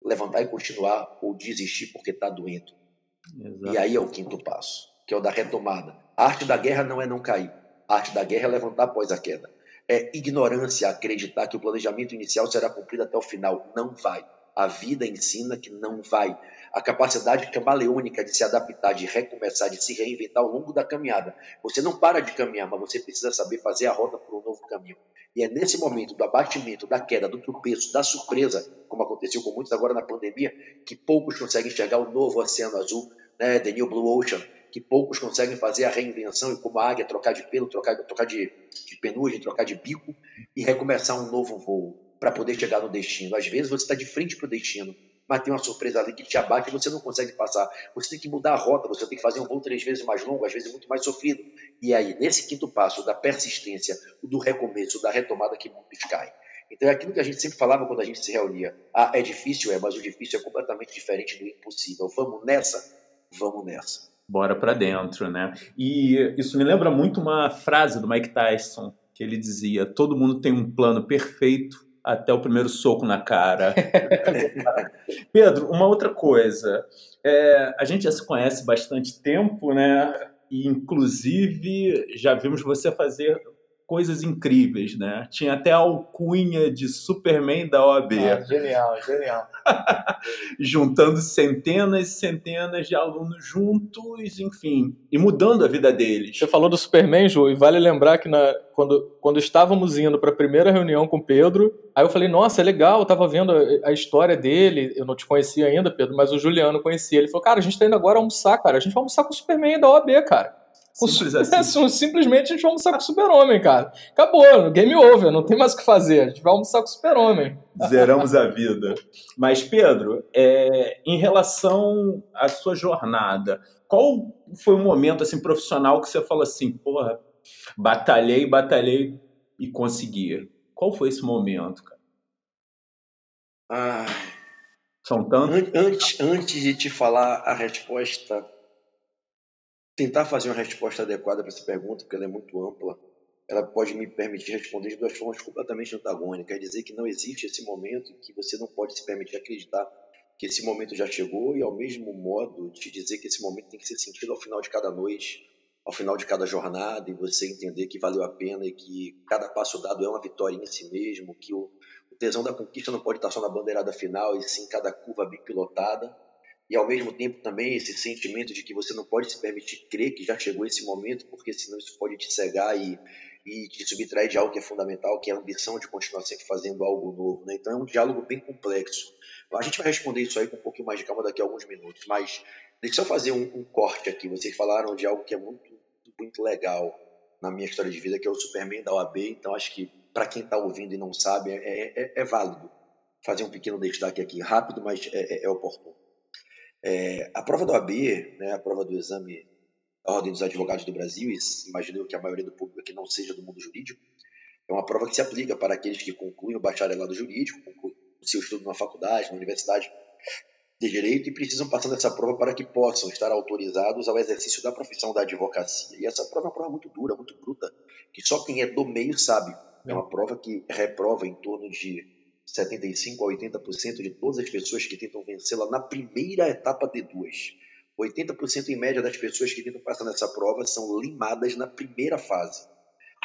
[SPEAKER 3] levantar e continuar ou desistir porque está doendo. Exato. E aí é o quinto passo, que é o da retomada. A arte da guerra não é não cair. A arte da guerra é levantar após a queda. É ignorância acreditar que o planejamento inicial será cumprido até o final. Não vai. A vida ensina que não vai. A capacidade camaleônica de se adaptar, de recomeçar, de se reinventar ao longo da caminhada. Você não para de caminhar, mas você precisa saber fazer a rota para um novo caminho. E é nesse momento do abatimento, da queda, do tropeço, da surpresa, como aconteceu com muitos agora na pandemia, que poucos conseguem enxergar o novo oceano azul, né, The New Blue Ocean, que poucos conseguem fazer a reinvenção e como a águia trocar de pelo, trocar, trocar de, de penugem, trocar de bico e recomeçar um novo voo para poder chegar no destino. Às vezes você está de frente para o destino, mas tem uma surpresa ali que te abate e você não consegue passar. Você tem que mudar a rota, você tem que fazer um voo três vezes mais longo, às vezes muito mais sofrido. E aí, nesse quinto passo da persistência, do recomeço, da retomada, que muitos caem. Então é aquilo que a gente sempre falava quando a gente se reunia. Ah, é difícil, é, mas o difícil é completamente diferente do impossível. Vamos nessa? Vamos nessa.
[SPEAKER 4] Bora para dentro, né? E isso me lembra muito uma frase do Mike Tyson, que ele dizia: todo mundo tem um plano perfeito até o primeiro soco na cara. [LAUGHS] Pedro, uma outra coisa. É, a gente já se conhece bastante tempo, né? E, inclusive, já vimos você fazer coisas incríveis, né? Tinha até a alcunha de Superman da OAB.
[SPEAKER 1] Ah, genial, genial. [LAUGHS]
[SPEAKER 4] Juntando centenas e centenas de alunos juntos, enfim, e mudando a vida deles.
[SPEAKER 1] Você falou do Superman, Ju, e vale lembrar que na, quando, quando estávamos indo para a primeira reunião com o Pedro, aí eu falei, nossa, é legal, eu estava vendo a, a, história dele, eu não te conhecia ainda, Pedro, mas o Juliano conhecia. Ele falou, cara, a gente está indo agora almoçar, cara, a gente vai almoçar com o Superman da OAB, cara. Simples assim. Simplesmente a gente vai almoçar com o super-homem, cara. Acabou, game over, não tem mais o que fazer. A gente vai almoçar com o super-homem.
[SPEAKER 4] Zeramos a vida. Mas, Pedro, é, em relação à sua jornada, qual foi o momento assim profissional que você falou assim, porra, batalhei, batalhei e consegui? Qual foi esse momento, cara?
[SPEAKER 3] Ah,
[SPEAKER 4] São tantos?
[SPEAKER 3] Antes, antes de te falar a resposta tentar fazer uma resposta adequada para essa pergunta, porque ela é muito ampla, ela pode me permitir responder de duas formas completamente antagônicas. Quer dizer que não existe esse momento que você não pode se permitir acreditar que esse momento já chegou e, ao mesmo modo, te dizer que esse momento tem que ser sentido ao final de cada noite, ao final de cada jornada, e você entender que valeu a pena e que cada passo dado é uma vitória em si mesmo, que o, o tesão da conquista não pode estar só na bandeirada final, e sim cada curva bem pilotada e ao mesmo tempo também esse sentimento de que você não pode se permitir crer que já chegou esse momento, porque senão isso pode te cegar e, e te subtrair de algo que é fundamental, que é a ambição de continuar sempre fazendo algo novo. Né? Então é um diálogo bem complexo. A gente vai responder isso aí com um pouquinho mais de calma daqui a alguns minutos, mas deixa eu fazer um, um corte aqui. Vocês falaram de algo que é muito, muito legal na minha história de vida, que é o Superman da OAB, então acho que para quem está ouvindo e não sabe, é, é, é, válido fazer um pequeno destaque aqui, rápido, mas é, é, é oportuno. É, a prova do AB, né, a prova do exame da Ordem dos Advogados do Brasil, e imagino que a maioria do público aqui não seja do mundo jurídico, é uma prova que se aplica para aqueles que concluem o bacharelado jurídico, concluem o seu estudo na faculdade, na universidade de direito e precisam passar dessa prova para que possam estar autorizados ao exercício da profissão da advocacia. E essa prova é uma prova muito dura, muito bruta, que só quem é do meio sabe. É uma prova que reprova em torno de 75 a 80% de todas as pessoas que tentam vencê-la na primeira etapa de duas. 80% em média das pessoas que tentam passar nessa prova são limadas na primeira fase.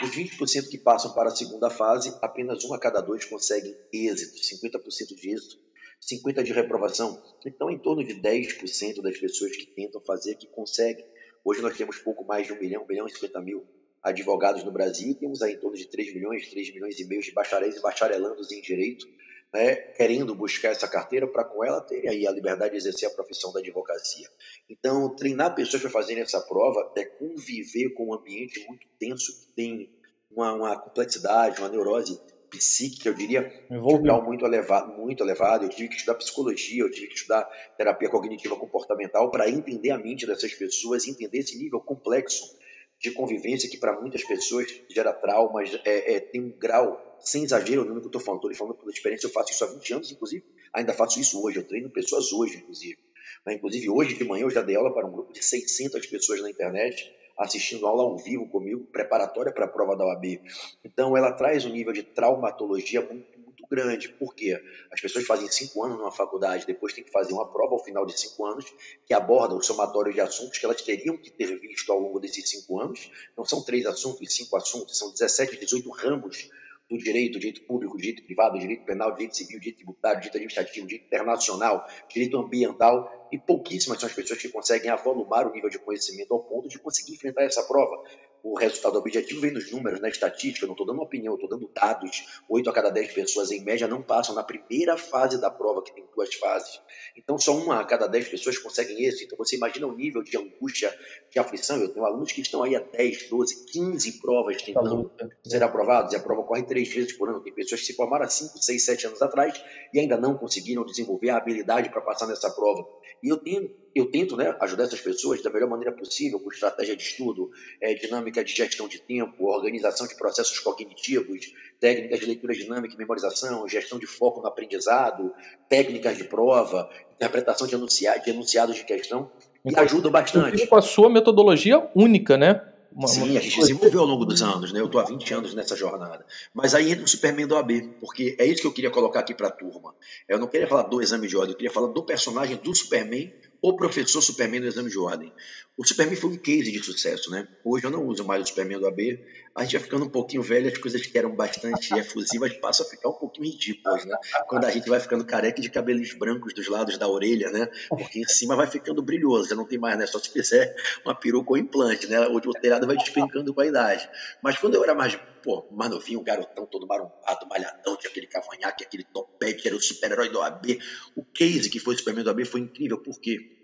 [SPEAKER 3] Os 20% que passam para a segunda fase, apenas um a cada dois conseguem êxito, 50% de êxito, 50% de reprovação. Então, em torno de 10% das pessoas que tentam fazer que conseguem. Hoje nós temos pouco mais de 1 milhão, 1 milhão e 50 mil advogados no Brasil, temos aí em torno de 3 milhões, 3 milhões e meio de bacharéis e bacharelandos em direito, né, querendo buscar essa carteira para com ela ter aí a liberdade de exercer a profissão da advocacia. Então, treinar pessoas para fazerem essa prova é conviver com um ambiente muito tenso, que tem uma, uma complexidade, uma neurose psíquica, eu diria, um muito elevado, muito elevado. Eu tive que estudar psicologia, eu tive que estudar terapia cognitiva comportamental para entender a mente dessas pessoas, entender esse nível complexo de convivência que para muitas pessoas gera traumas, é, é, tem um grau, sem exagero, no que eu estou falando, estou falando pela experiência, eu faço isso há 20 anos, inclusive, ainda faço isso hoje, eu treino pessoas hoje, inclusive. Mas, inclusive, hoje de manhã eu já dei aula para um grupo de 600 pessoas na internet, assistindo aula ao vivo comigo, preparatória para a prova da OAB. Então, ela traz um nível de traumatologia muito, grande. Por quê? As pessoas fazem cinco anos numa faculdade, depois tem que fazer uma prova ao final de cinco anos, que aborda o somatório de assuntos que elas teriam que ter visto ao longo desses cinco anos. Não são três assuntos, cinco assuntos, são 17, 18 ramos do direito, direito público, direito privado, direito penal, direito civil, direito tributário, direito administrativo, direito internacional, direito ambiental, e pouquíssimas são as pessoas que conseguem avolumar o nível de conhecimento ao ponto de conseguir enfrentar essa prova o resultado objetivo vem nos números, na estatística, eu não estou dando opinião, estou dando dados. Oito a cada dez pessoas, em média, não passam na primeira fase da prova, que tem duas fases. Então, só uma a cada dez pessoas conseguem isso. Então, você imagina o nível de angústia, de aflição. Eu tenho alunos que estão aí a 10, 12, 15 provas tentando ser aprovados, e a prova ocorre três vezes por ano. Tem pessoas que se formaram há 5, 6, 7 anos atrás e ainda não conseguiram desenvolver a habilidade para passar nessa prova. E eu tenho eu tento né, ajudar essas pessoas da melhor maneira possível, com estratégia de estudo, é, dinâmica de gestão de tempo, organização de processos cognitivos, técnicas de leitura dinâmica e memorização, gestão de foco no aprendizado, técnicas de prova, interpretação de, enunciados de, enunciados de questão, e ajuda bastante.
[SPEAKER 1] Com a sua metodologia única, né?
[SPEAKER 3] Uma, Sim, uma... a gente desenvolveu ao longo dos anos, né? Eu estou há 20 anos nessa jornada. Mas aí entra o Superman do AB, porque é isso que eu queria colocar aqui para a turma. Eu não queria falar do exame de ordem, eu queria falar do personagem do Superman o professor Superman no exame de ordem. O Superman foi um case de sucesso, né? Hoje eu não uso mais o Superman do AB. A gente vai ficando um pouquinho velho, as coisas que eram bastante [LAUGHS] efusivas passam a ficar um pouquinho ridículas, né? Quando a gente vai ficando careca de cabelos brancos dos lados da orelha, né? Porque em cima vai ficando brilhoso, já não tem mais, né? Só se fizer uma peruca ou implante, né? O telhado vai despencando com a idade. Mas quando eu era mais, pô, mais novinho, garotão, todo marombado, malhadão, tinha aquele cavanhaque, aquele topete, era o super-herói do AB. O case que foi o Superman do AB foi incrível, porque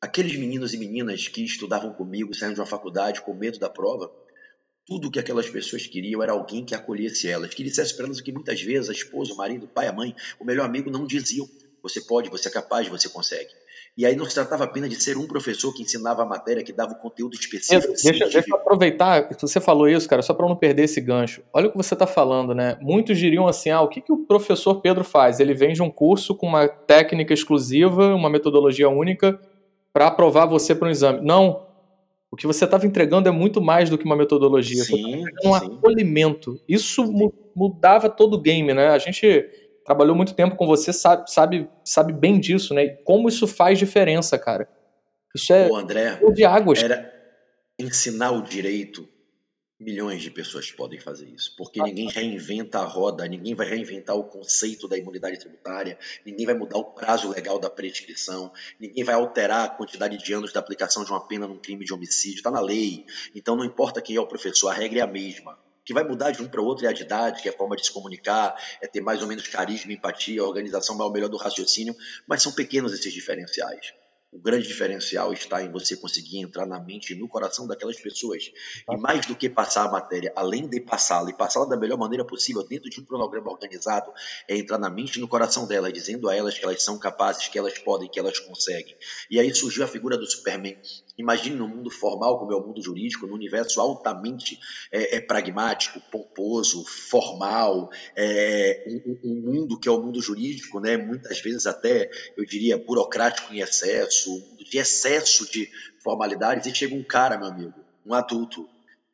[SPEAKER 3] aqueles meninos e meninas que estudavam comigo, saindo de uma faculdade com medo da prova, tudo que aquelas pessoas queriam era alguém que acolhesse elas, que dissesse para elas o que muitas vezes a esposa, o marido, o pai, a mãe, o melhor amigo não diziam. Você pode, você é capaz, você consegue. E aí não se tratava apenas de ser um professor que ensinava a matéria, que dava o conteúdo específico.
[SPEAKER 1] Deixa, deixa eu aproveitar, você falou isso, cara, só para não perder esse gancho. Olha o que você está falando, né? Muitos diriam assim: ah, o que, que o professor Pedro faz? Ele vende um curso com uma técnica exclusiva, uma metodologia única, para aprovar você para um exame. Não. O que você estava entregando é muito mais do que uma metodologia.
[SPEAKER 3] Sim,
[SPEAKER 1] um acolhimento. Isso sim. mudava todo o game, né? A gente trabalhou muito tempo com você, sabe, sabe, sabe bem disso, né? Como isso faz diferença, cara. Isso é
[SPEAKER 3] o André,
[SPEAKER 1] de águas.
[SPEAKER 3] Era ensinar o direito Milhões de pessoas podem fazer isso, porque ninguém reinventa a roda, ninguém vai reinventar o conceito da imunidade tributária, ninguém vai mudar o prazo legal da prescrição, ninguém vai alterar a quantidade de anos da aplicação de uma pena num crime de homicídio, está na lei. Então não importa quem é o professor, a regra é a mesma. O que vai mudar de um para outro é a didática, é a forma de se comunicar, é ter mais ou menos carisma, empatia, organização vai ao melhor do raciocínio, mas são pequenos esses diferenciais. O grande diferencial está em você conseguir entrar na mente e no coração daquelas pessoas. E mais do que passar a matéria, além de passá-la e passá-la da melhor maneira possível dentro de um cronograma organizado, é entrar na mente e no coração delas, dizendo a elas que elas são capazes, que elas podem, que elas conseguem. E aí surgiu a figura do Superman. Imagine no mundo formal, como é o mundo jurídico, no universo altamente é, é pragmático, pomposo, formal, é, um, um mundo que é o mundo jurídico, né? muitas vezes até, eu diria, burocrático em excesso excesso, de excesso de formalidades, e chega um cara, meu amigo, um adulto,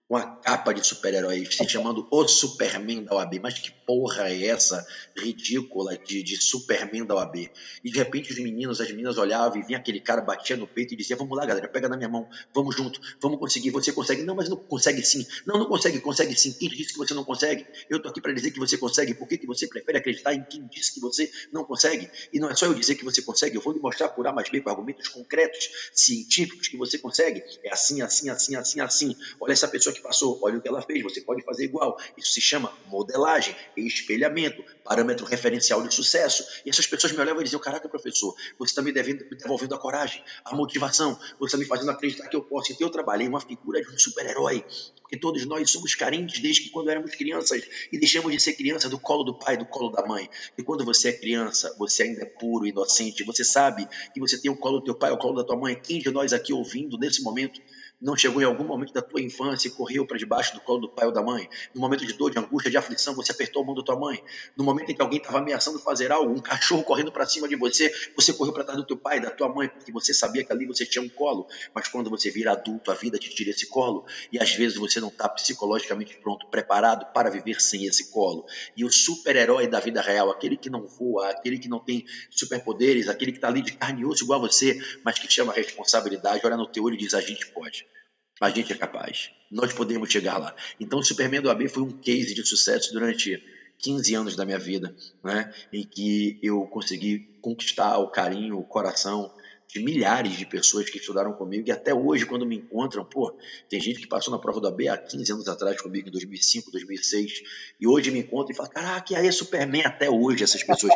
[SPEAKER 3] com a capa de super-herói, se chamando o Superman da OAB. Mas que porra é essa ridícula de, de Superman da OAB? E de repente os meninos, as meninas olhavam e vinha aquele cara, batia no peito e dizia: Vamos lá, galera, pega na minha mão, vamos junto, vamos conseguir. Você consegue? Não, mas não consegue sim. Não, não consegue, consegue sim. Quem disse que você não consegue? Eu tô aqui para dizer que você consegue. Por que, que você prefere acreditar em quem disse que você não consegue? E não é só eu dizer que você consegue, eu vou lhe mostrar por A mais B com argumentos concretos, científicos, que você consegue. É assim, assim, assim, assim, assim. Olha essa pessoa passou, olha o que ela fez, você pode fazer igual. Isso se chama modelagem, espelhamento, parâmetro referencial de sucesso. E essas pessoas me olhavam e diziam: Caraca, professor, você está me devolvendo a coragem, a motivação, você está me fazendo acreditar que eu posso. Então eu trabalhei uma figura de um super-herói, porque todos nós somos carentes desde que quando éramos crianças e deixamos de ser criança do colo do pai, do colo da mãe. E quando você é criança, você ainda é puro, inocente, você sabe que você tem o colo do teu pai, o colo da tua mãe. Quem de nós aqui ouvindo nesse momento não chegou em algum momento da tua infância e correu para debaixo do colo do pai ou da mãe? No momento de dor, de angústia, de aflição, você apertou a mão da tua mãe? No momento em que alguém estava ameaçando fazer algo, um cachorro correndo para cima de você, você correu para trás do teu pai, da tua mãe, porque você sabia que ali você tinha um colo. Mas quando você vira adulto, a vida te tira esse colo e às vezes você não está psicologicamente pronto, preparado para viver sem esse colo. E o super-herói da vida real, aquele que não voa, aquele que não tem superpoderes, aquele que está ali de carne e osso igual a você, mas que chama a responsabilidade, olha no teu olho e diz: a gente pode. A gente é capaz. Nós podemos chegar lá. Então, o Superman do AB foi um case de sucesso durante 15 anos da minha vida, né? em que eu consegui conquistar o carinho, o coração de milhares de pessoas que estudaram comigo e até hoje, quando me encontram, pô, tem gente que passou na prova do AB há 15 anos atrás comigo, em 2005, 2006, e hoje me encontra e fala: Caraca, aí é Superman até hoje, essas pessoas.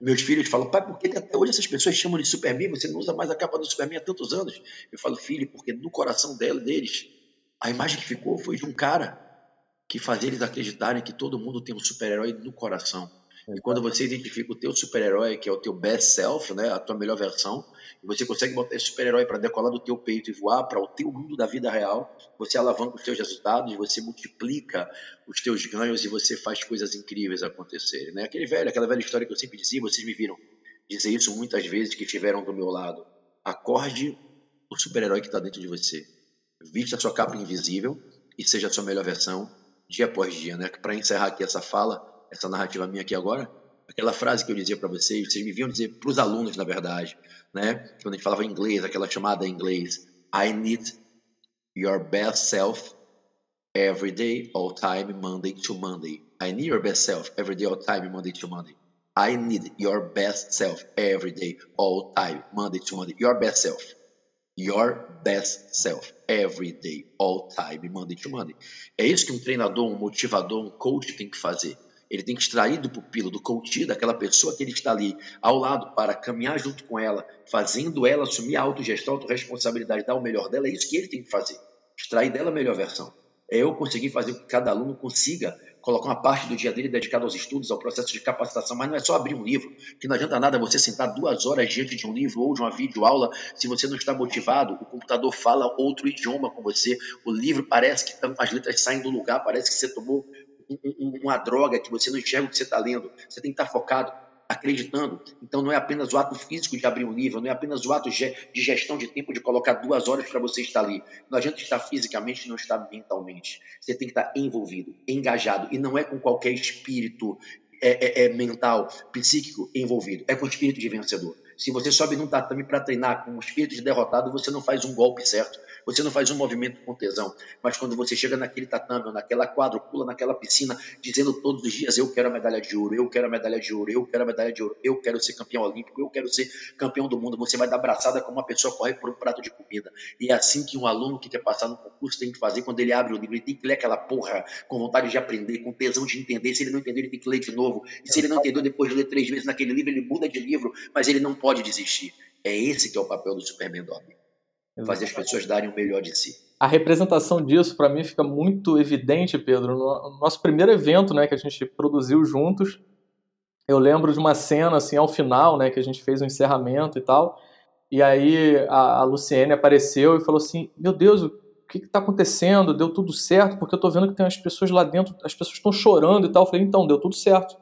[SPEAKER 3] Meus filhos falam, pai, por que até hoje essas pessoas chamam de Superman? Você não usa mais a capa do Superman há tantos anos. Eu falo, filho, porque no coração dela, deles, a imagem que ficou foi de um cara que fazia eles acreditarem que todo mundo tem um super-herói no coração. E quando você identifica o teu super-herói, que é o teu best self, né, a tua melhor versão, e você consegue botar esse super-herói para decolar do teu peito e voar para o teu mundo da vida real, você alavanca os teus resultados, você multiplica os teus ganhos e você faz coisas incríveis acontecerem, né? Aquele velho, aquela velha história que eu sempre dizia, vocês me viram dizer isso muitas vezes que estiveram do meu lado. Acorde o super-herói que está dentro de você. Vista a sua capa invisível e seja a sua melhor versão dia após dia, né? Para encerrar aqui essa fala, essa narrativa minha aqui agora, aquela frase que eu dizia para vocês, vocês me viam dizer para os alunos, na verdade, né? Quando a gente falava inglês, aquela chamada em inglês, I need your best self every day, all time, Monday to Monday. I need your best self every day, all time, Monday to Monday. I need your best self every day, all time, Monday to Monday. Your best self. Your best self every day, all time, Monday to Monday. É isso que um treinador, um motivador, um coach tem que fazer ele tem que extrair do pupilo, do coach, daquela pessoa que ele está ali ao lado para caminhar junto com ela, fazendo ela assumir a autogestão, a autorresponsabilidade, dar o melhor dela. É isso que ele tem que fazer. Extrair dela a melhor versão. É eu conseguir fazer com que cada aluno consiga colocar uma parte do dia dele dedicado aos estudos, ao processo de capacitação, mas não é só abrir um livro, que não adianta nada você sentar duas horas diante de um livro ou de uma videoaula se você não está motivado, o computador fala outro idioma com você, o livro parece que as letras saem do lugar, parece que você tomou uma droga que você não enxerga o que você está lendo. Você tem que estar tá focado, acreditando. Então não é apenas o ato físico de abrir um livro, não é apenas o ato de gestão de tempo de colocar duas horas para você estar ali. Não adianta estar fisicamente não estar mentalmente. Você tem que estar envolvido, engajado. E não é com qualquer espírito é, é, é mental, psíquico envolvido. É com o espírito de vencedor. Se você sobe num tatame para treinar com o espírito de derrotado, você não faz um golpe certo. Você não faz um movimento com tesão, mas quando você chega naquele tatame, ou naquela quadra, pula naquela piscina, dizendo todos os dias: Eu quero a medalha de ouro, eu quero a medalha de ouro, eu quero a medalha de ouro, eu quero ser campeão olímpico, eu quero ser campeão do mundo. Você vai dar abraçada como uma pessoa corre por um prato de comida. E é assim que um aluno que quer passar no concurso tem que fazer quando ele abre o livro. Ele tem que ler aquela porra com vontade de aprender, com tesão de entender. Se ele não entender, ele tem que ler de novo. E se ele não entendeu depois de ler três vezes naquele livro, ele muda de livro, mas ele não pode desistir. É esse que é o papel do Superman Dog fazer as pessoas darem o melhor de si.
[SPEAKER 1] A representação disso, para mim, fica muito evidente, Pedro. No nosso primeiro evento, né, que a gente produziu juntos, eu lembro de uma cena, assim, ao final, né, que a gente fez um encerramento e tal, e aí a, a Luciene apareceu e falou assim, meu Deus, o que está acontecendo? Deu tudo certo? Porque eu estou vendo que tem as pessoas lá dentro, as pessoas estão chorando e tal. Eu falei, então, deu tudo certo.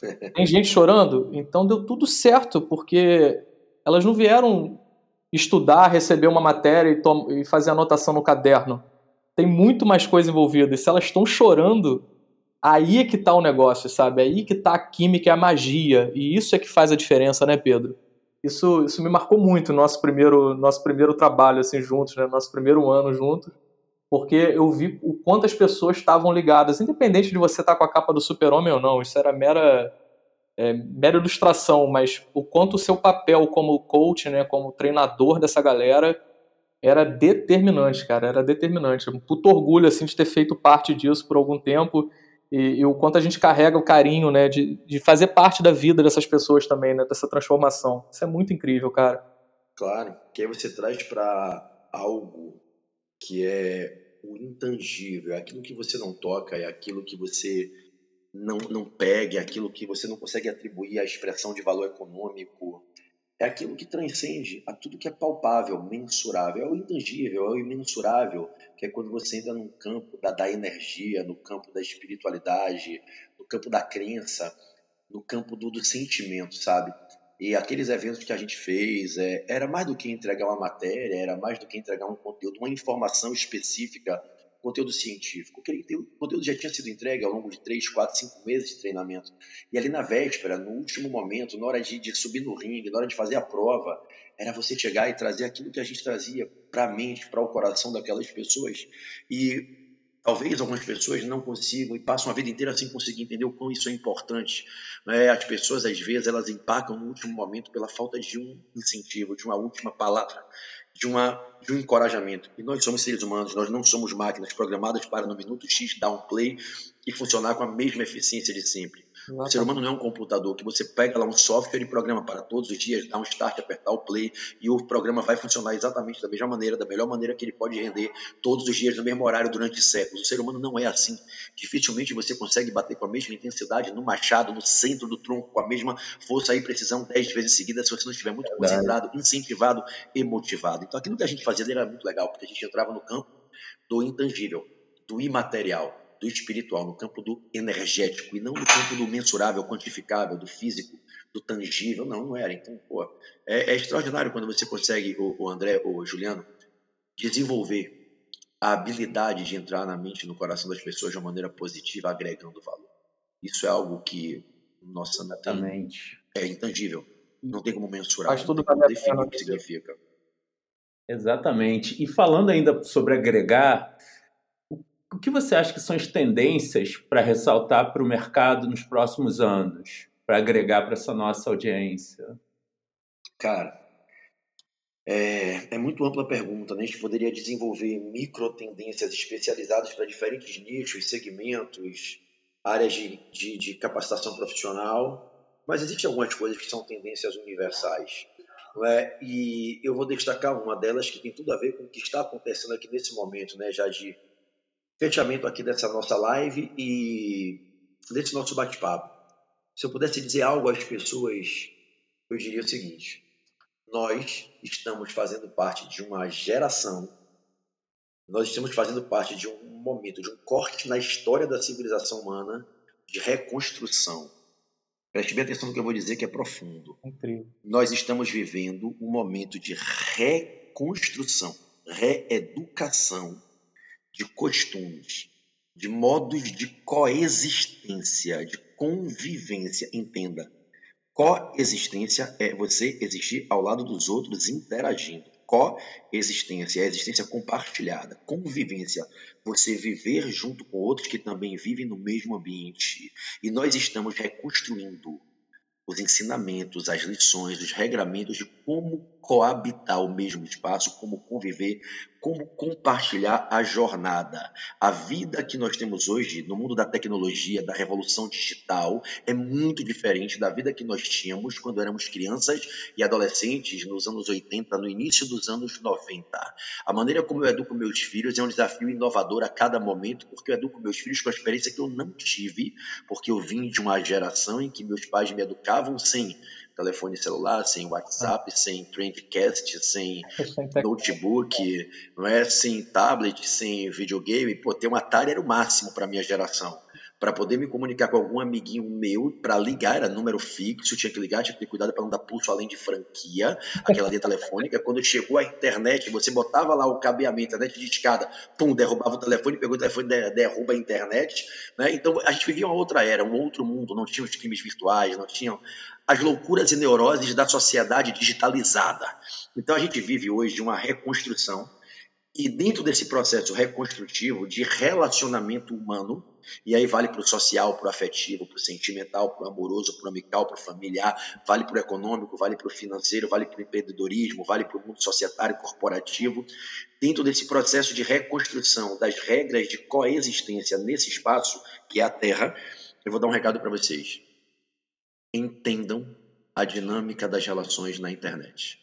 [SPEAKER 1] [LAUGHS] Tem gente chorando? Então deu tudo certo, porque elas não vieram estudar, receber uma matéria e, e fazer anotação no caderno. Tem muito mais coisa envolvida. E se elas estão chorando, aí é que está o negócio, sabe? Aí que está a química e a magia. E isso é que faz a diferença, né, Pedro? Isso, isso me marcou muito no nosso primeiro, nosso primeiro trabalho assim juntos, né? Nosso primeiro ano juntos. Porque eu vi o quanto as pessoas estavam ligadas, independente de você estar tá com a capa do super-homem ou não. Isso era mera é, mera ilustração, mas o quanto o seu papel como coach, né, como treinador dessa galera era determinante, cara, era determinante. Um puto orgulho, assim, de ter feito parte disso por algum tempo e, e o quanto a gente carrega o carinho, né, de, de fazer parte da vida dessas pessoas também, né, dessa transformação. Isso é muito incrível, cara.
[SPEAKER 3] Claro, que aí você traz para algo que é o intangível, é aquilo que você não toca, é aquilo que você não, não pegue aquilo que você não consegue atribuir à expressão de valor econômico, é aquilo que transcende a tudo que é palpável, mensurável, é o intangível, é o imensurável, que é quando você entra num campo da, da energia, no campo da espiritualidade, no campo da crença, no campo do, do sentimento, sabe? E aqueles eventos que a gente fez é, era mais do que entregar uma matéria, era mais do que entregar um conteúdo, uma informação específica conteúdo científico. O conteúdo já tinha sido entregue ao longo de três, quatro, cinco meses de treinamento. E ali na véspera, no último momento, na hora de, de subir no ringue, na hora de fazer a prova, era você chegar e trazer aquilo que a gente trazia para a mente, para o coração daquelas pessoas. E Talvez algumas pessoas não consigam e passam a vida inteira sem conseguir entender o quão isso é importante. Né? As pessoas, às vezes, elas empacam no último momento pela falta de um incentivo, de uma última palavra, de, uma, de um encorajamento. E nós somos seres humanos, nós não somos máquinas programadas para no minuto X dar um play e funcionar com a mesma eficiência de sempre. O ser humano não é um computador que você pega lá um software e programa para todos os dias, dá um start, apertar o play e o programa vai funcionar exatamente da mesma maneira, da melhor maneira que ele pode render todos os dias no mesmo horário durante séculos. O ser humano não é assim. Dificilmente você consegue bater com a mesma intensidade no machado, no centro do tronco, com a mesma força e precisão dez vezes seguidas se você não estiver muito é concentrado, incentivado e motivado. Então aquilo que a gente fazia era muito legal, porque a gente entrava no campo do intangível, do imaterial do espiritual, no campo do energético, e não no campo do mensurável, quantificável, do físico, do tangível. Não, não era. Então, pô, é, é extraordinário quando você consegue, o, o André, o Juliano, desenvolver a habilidade de entrar na mente e no coração das pessoas de uma maneira positiva, agregando valor. Isso é algo que, nossa, tem, é intangível. Não tem como mensurar.
[SPEAKER 1] Faz tudo para
[SPEAKER 3] definir o que significa.
[SPEAKER 4] Exatamente. E falando ainda sobre agregar, o que você acha que são as tendências para ressaltar para o mercado nos próximos anos, para agregar para essa nossa audiência?
[SPEAKER 3] Cara, é, é, muito ampla a pergunta, né? A gente poderia desenvolver micro tendências especializadas para diferentes nichos, segmentos, áreas de, de, de, capacitação profissional, mas existem algumas coisas que são tendências universais. É? E eu vou destacar uma delas que tem tudo a ver com o que está acontecendo aqui nesse momento, né, já de fechamento aqui dessa nossa live e desse nosso bate-papo. Se eu pudesse dizer algo às pessoas, eu diria o seguinte: nós estamos fazendo parte de uma geração, nós estamos fazendo parte de um momento, de um corte na história da civilização humana de reconstrução. Preste bem atenção no que eu vou dizer, que é profundo.
[SPEAKER 1] Incrível.
[SPEAKER 3] Nós estamos vivendo um momento de reconstrução, reeducação de costumes, de modos de coexistência, de convivência. Entenda, coexistência é você existir ao lado dos outros interagindo. Coexistência é existência compartilhada. Convivência, você viver junto com outros que também vivem no mesmo ambiente. E nós estamos reconstruindo os ensinamentos, as lições, os regramentos de como coabitar o mesmo espaço, como conviver, como compartilhar a jornada. A vida que nós temos hoje no mundo da tecnologia, da revolução digital, é muito diferente da vida que nós tínhamos quando éramos crianças e adolescentes nos anos 80, no início dos anos 90. A maneira como eu educo meus filhos é um desafio inovador a cada momento, porque eu educo meus filhos com a experiência que eu não tive, porque eu vim de uma geração em que meus pais me educavam sem telefone celular, sem WhatsApp, ah. sem Trendcast, sem [LAUGHS] notebook, não é? sem tablet, sem videogame. Pô, ter um Atari era o máximo para minha geração para poder me comunicar com algum amiguinho meu, para ligar, era número fixo, tinha que ligar, tinha que ter cuidado para não dar pulso além de franquia, aquela linha telefônica. Quando chegou a internet, você botava lá o cabeamento, a internet de escada, pum, derrubava o telefone, pegou o telefone, derruba a internet. Né? Então a gente vivia uma outra era, um outro mundo, não tinha os crimes virtuais, não tinham as loucuras e neuroses da sociedade digitalizada. Então a gente vive hoje uma reconstrução e dentro desse processo reconstrutivo de relacionamento humano, e aí vale para o social, para o afetivo, para o sentimental, para o amoroso, para o amical, para o familiar, vale para o econômico, vale para o financeiro, vale para o empreendedorismo, vale para o mundo societário corporativo. Dentro desse processo de reconstrução das regras de coexistência nesse espaço, que é a Terra, eu vou dar um recado para vocês. Entendam a dinâmica das relações na internet.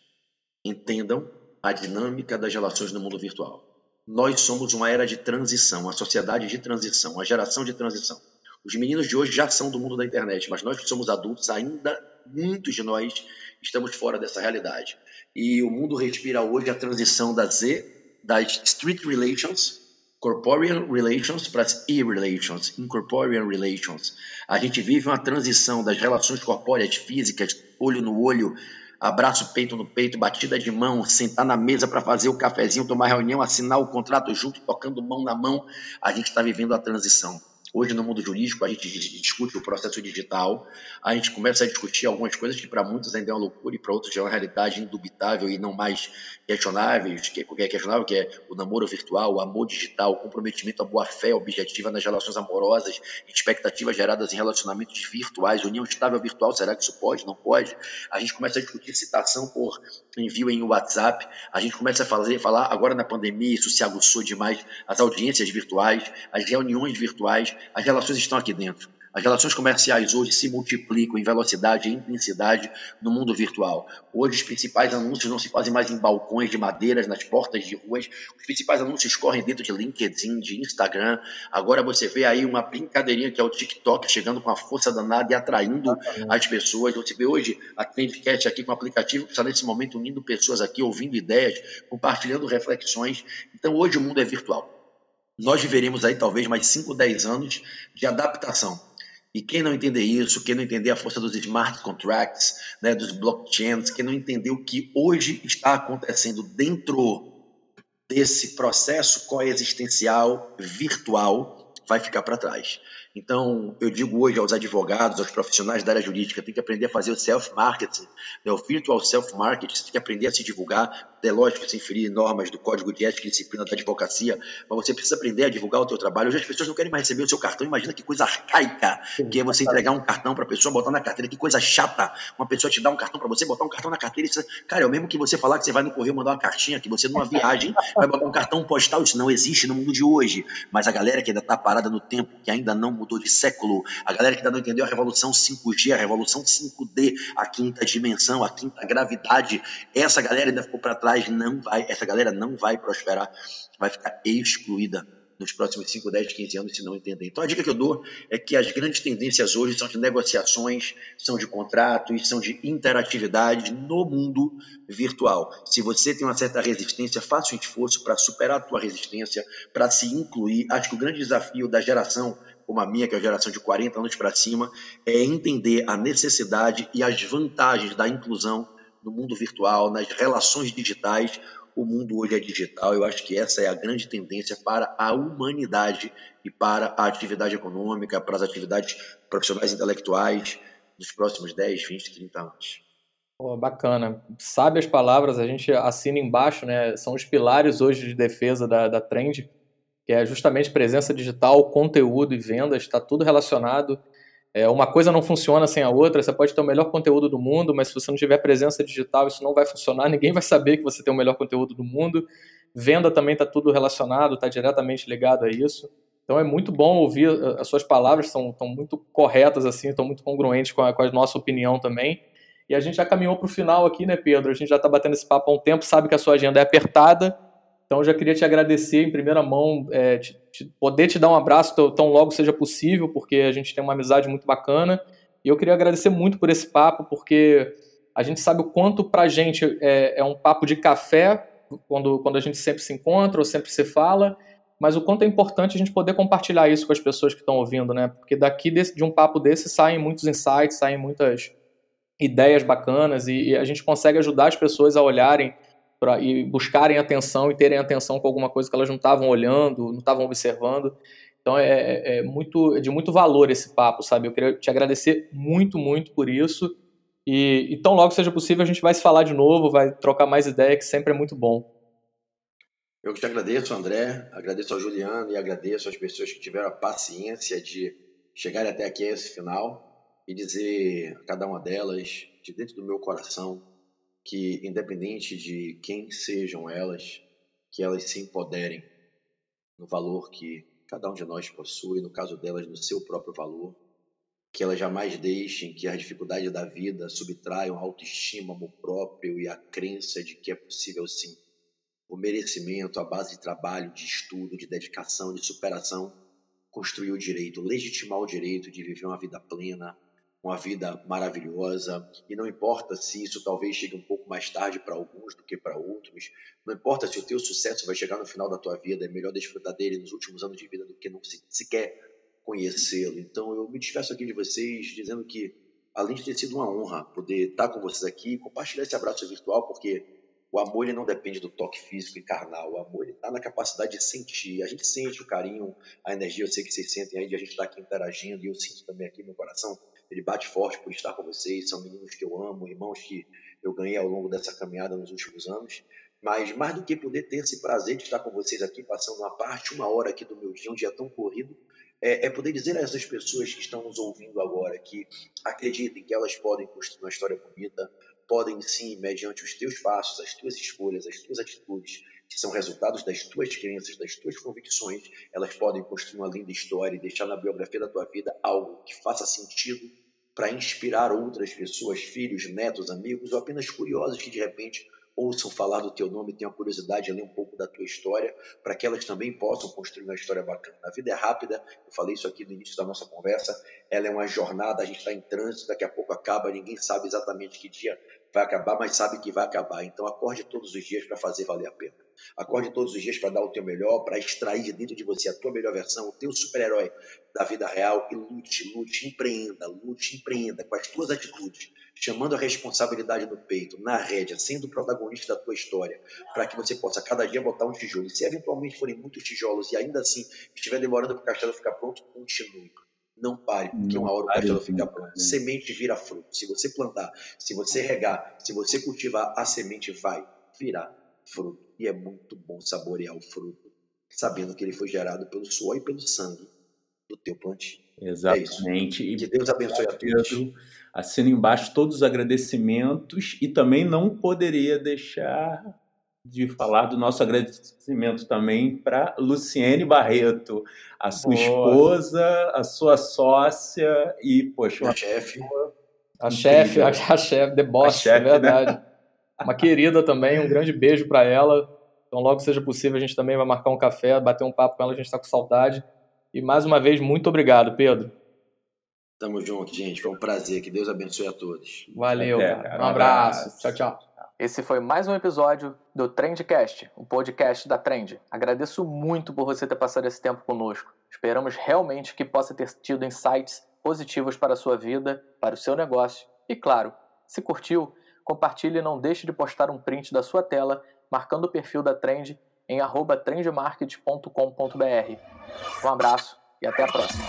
[SPEAKER 3] Entendam a dinâmica das relações no mundo virtual. Nós somos uma era de transição, uma sociedade de transição, uma geração de transição. Os meninos de hoje já são do mundo da internet, mas nós que somos adultos ainda muitos de nós estamos fora dessa realidade. E o mundo respira hoje a transição da Z, das street relations, corporeal relations para as e-relations, incorporeal relations. A gente vive uma transição das relações corpóreas físicas, olho no olho, abraço peito no peito, batida de mão, sentar na mesa para fazer o cafezinho, tomar reunião, assinar o contrato junto, tocando mão na mão. A gente está vivendo a transição. Hoje, no mundo jurídico, a gente discute o processo digital, a gente começa a discutir algumas coisas que para muitos ainda é uma loucura e para outros é uma realidade indubitável e não mais questionáveis, que é questionável, que é o namoro virtual, o amor digital, o comprometimento, a boa-fé objetiva nas relações amorosas, expectativas geradas em relacionamentos virtuais, união estável virtual, será que isso pode? Não pode? A gente começa a discutir citação por envio em WhatsApp, a gente começa a fazer, falar, agora na pandemia, isso se aguçou demais, as audiências virtuais, as reuniões virtuais, as relações estão aqui dentro. As relações comerciais hoje se multiplicam em velocidade e intensidade no mundo virtual. Hoje, os principais anúncios não se fazem mais em balcões de madeiras, nas portas de ruas. Os principais anúncios correm dentro de LinkedIn, de Instagram. Agora você vê aí uma brincadeirinha que é o TikTok chegando com a força danada e atraindo as pessoas. Você vê hoje a Trendcast aqui com o aplicativo que está nesse momento unindo pessoas aqui, ouvindo ideias, compartilhando reflexões. Então, hoje o mundo é virtual nós viveremos aí talvez mais 5, 10 anos de adaptação. E quem não entender isso, quem não entender a força dos smart contracts, né, dos blockchains, quem não entender o que hoje está acontecendo dentro desse processo coexistencial virtual, vai ficar para trás. Então, eu digo hoje aos advogados, aos profissionais da área jurídica, tem que aprender a fazer o self-marketing, né, o virtual self-marketing, tem que aprender a se divulgar. É lógico, sem ferir normas do Código de Ética e Disciplina da Advocacia, mas você precisa aprender a divulgar o teu trabalho. Hoje as pessoas não querem mais receber o seu cartão. Imagina que coisa arcaica que é você entregar um cartão para a pessoa, botar na carteira. Que coisa chata uma pessoa te dar um cartão para você, botar um cartão na carteira você... Cara, é o mesmo que você falar que você vai no correio mandar uma cartinha, que você numa viagem vai botar um cartão postal. Isso não existe no mundo de hoje. Mas a galera que ainda está parada no tempo, que ainda não mudou de século. A galera que ainda não entendeu a revolução 5G, a revolução 5D, a quinta dimensão, a quinta gravidade, essa galera ainda ficou para trás, não vai, essa galera não vai prosperar, vai ficar excluída nos próximos 5, 10, 15 anos se não entender. Então a dica que eu dou é que as grandes tendências hoje são de negociações, são de contratos, são de interatividade no mundo virtual. Se você tem uma certa resistência, faça um esforço para superar a tua resistência, para se incluir. Acho que o grande desafio da geração como a minha, que é a geração de 40 anos para cima, é entender a necessidade e as vantagens da inclusão no mundo virtual, nas relações digitais. O mundo hoje é digital, eu acho que essa é a grande tendência para a humanidade e para a atividade econômica, para as atividades profissionais intelectuais dos próximos 10, 20, 30 anos.
[SPEAKER 1] Oh, bacana. Sabe as palavras, a gente assina embaixo, né? São os pilares hoje de defesa da, da Trend que é justamente presença digital, conteúdo e vendas, está tudo relacionado. É, uma coisa não funciona sem a outra, você pode ter o melhor conteúdo do mundo, mas se você não tiver presença digital, isso não vai funcionar, [LAUGHS] ninguém vai saber que você tem o melhor conteúdo do mundo. Venda também está tudo relacionado, está diretamente ligado a isso. Então é muito bom ouvir as suas palavras, estão muito corretas, assim, estão muito congruentes com a, com a nossa opinião também. E a gente já caminhou para o final aqui, né, Pedro? A gente já está batendo esse papo há um tempo, sabe que a sua agenda é apertada, então, eu já queria te agradecer em primeira mão, é, te, te, poder te dar um abraço tão, tão logo seja possível, porque a gente tem uma amizade muito bacana. E eu queria agradecer muito por esse papo, porque a gente sabe o quanto para a gente é, é, um papo de café, quando, quando a gente sempre se encontra ou sempre se fala, mas o quanto é importante a gente poder compartilhar isso com as pessoas que estão ouvindo, né? Porque daqui desse, de um papo desse saem muitos insights, saem muitas ideias bacanas e, e a gente consegue ajudar as pessoas a olharem pra, e buscarem atenção e terem atenção com alguma coisa que elas não estavam olhando, não estavam observando. Então é, é, é muito é de muito valor esse papo, sabe? Eu queria te agradecer muito, muito por isso. E, e tão logo seja possível, a gente vai se falar de novo, vai trocar mais ideia, que sempre é muito bom.
[SPEAKER 3] Eu te agradeço, André, agradeço ao Juliano e agradeço às pessoas que tiveram a paciência de chegar até aqui a esse final e dizer a cada uma delas, de dentro do meu coração, que, independente de quem sejam elas, que elas se empoderem no valor que cada um de nós possui, no caso delas, no seu próprio valor, que elas jamais deixem que as dificuldades da vida subtraiam a autoestima, amor próprio e a crença de que é possível sim. O merecimento, a base de trabalho, de estudo, de dedicação, de superação, construir o direito, legitimar o direito de viver uma vida plena, uma vida maravilhosa, e não importa se isso talvez chegue um pouco mais tarde para alguns do que para outros, não importa se o teu sucesso vai chegar no final da tua vida, é melhor desfrutar dele nos últimos anos de vida do que não sequer conhecê-lo. Então eu me despeço aqui de vocês dizendo que, além de ter sido uma honra poder estar com vocês aqui, compartilhar esse abraço virtual, porque o amor ele não depende do toque físico e carnal. O amor está na capacidade de sentir. A gente sente o carinho, a energia. Eu sei que vocês sentem aí a gente estar aqui interagindo e eu sinto também aqui no meu coração. Ele bate forte por estar com vocês. São meninos que eu amo, irmãos que eu ganhei ao longo dessa caminhada nos últimos anos. Mas mais do que poder ter esse prazer de estar com vocês aqui, passando uma parte, uma hora aqui do meu dia, um dia tão corrido, é, é, poder dizer a essas pessoas que estão nos ouvindo agora que acreditem que elas podem construir uma história bonita, podem sim, mediante os teus passos, as tuas escolhas, as tuas atitudes, que são resultados das tuas crenças, das tuas convicções, elas podem construir uma linda história e deixar na biografia da tua vida algo que faça sentido para inspirar outras pessoas, filhos, netos, amigos ou apenas curiosos que de repente ouçam falar do teu nome, tenham curiosidade de ler um pouco da tua história, para que elas também possam construir uma história bacana. A vida é rápida, eu falei isso aqui no início da nossa conversa, ela é uma jornada, a gente está em trânsito, daqui a pouco acaba, ninguém sabe exatamente que dia vai acabar, mas sabe que vai acabar. Então acorde todos os dias para fazer valer a pena. Acorde todos os dias para dar o teu melhor, para extrair de dentro de você a tua melhor versão, o teu super-herói da vida real e lute, lute, empreenda, lute, empreenda com as tuas atitudes, chamando a responsabilidade no peito, na rédea, sendo o protagonista da tua história, para que você possa cada dia botar um tijolo. E se eventualmente forem muitos tijolos e ainda assim estiver demorando para o castelo ficar pronto, continue não pare, porque uma hora o castelo fica pronto. Semente vira fruto. Se você plantar, se você regar, se você cultivar, a semente vai virar fruto. E é muito bom saborear o fruto, sabendo que ele foi gerado pelo suor e pelo sangue do teu plantio.
[SPEAKER 4] É Exatamente.
[SPEAKER 3] É que Deus abençoe a todos.
[SPEAKER 4] Assino embaixo todos os agradecimentos e também não poderia deixar de falar do nosso agradecimento também para Luciene Barreto, a sua Boa. esposa, a sua sócia e, poxa,
[SPEAKER 3] a chefe.
[SPEAKER 1] A chefe, a, chefe, The Boss, é verdade. Né? Uma querida também, um grande beijo para ela. Então, logo seja possível, a gente também vai marcar um café, bater um papo com ela, a gente está com saudade. E mais uma vez, muito obrigado, Pedro.
[SPEAKER 3] Tamo junto, gente. Foi um prazer. Que Deus abençoe a todos.
[SPEAKER 1] Valeu, Até, cara. Um abraço. Tchau, tchau. Esse foi mais um episódio do Trendcast, o podcast da Trend. Agradeço muito por você ter passado esse tempo conosco. Esperamos realmente que possa ter tido insights positivos para a sua vida, para o seu negócio. E claro, se curtiu, compartilhe e não deixe de postar um print da sua tela marcando o perfil da Trend em trendmarket.com.br. Um abraço e até a próxima.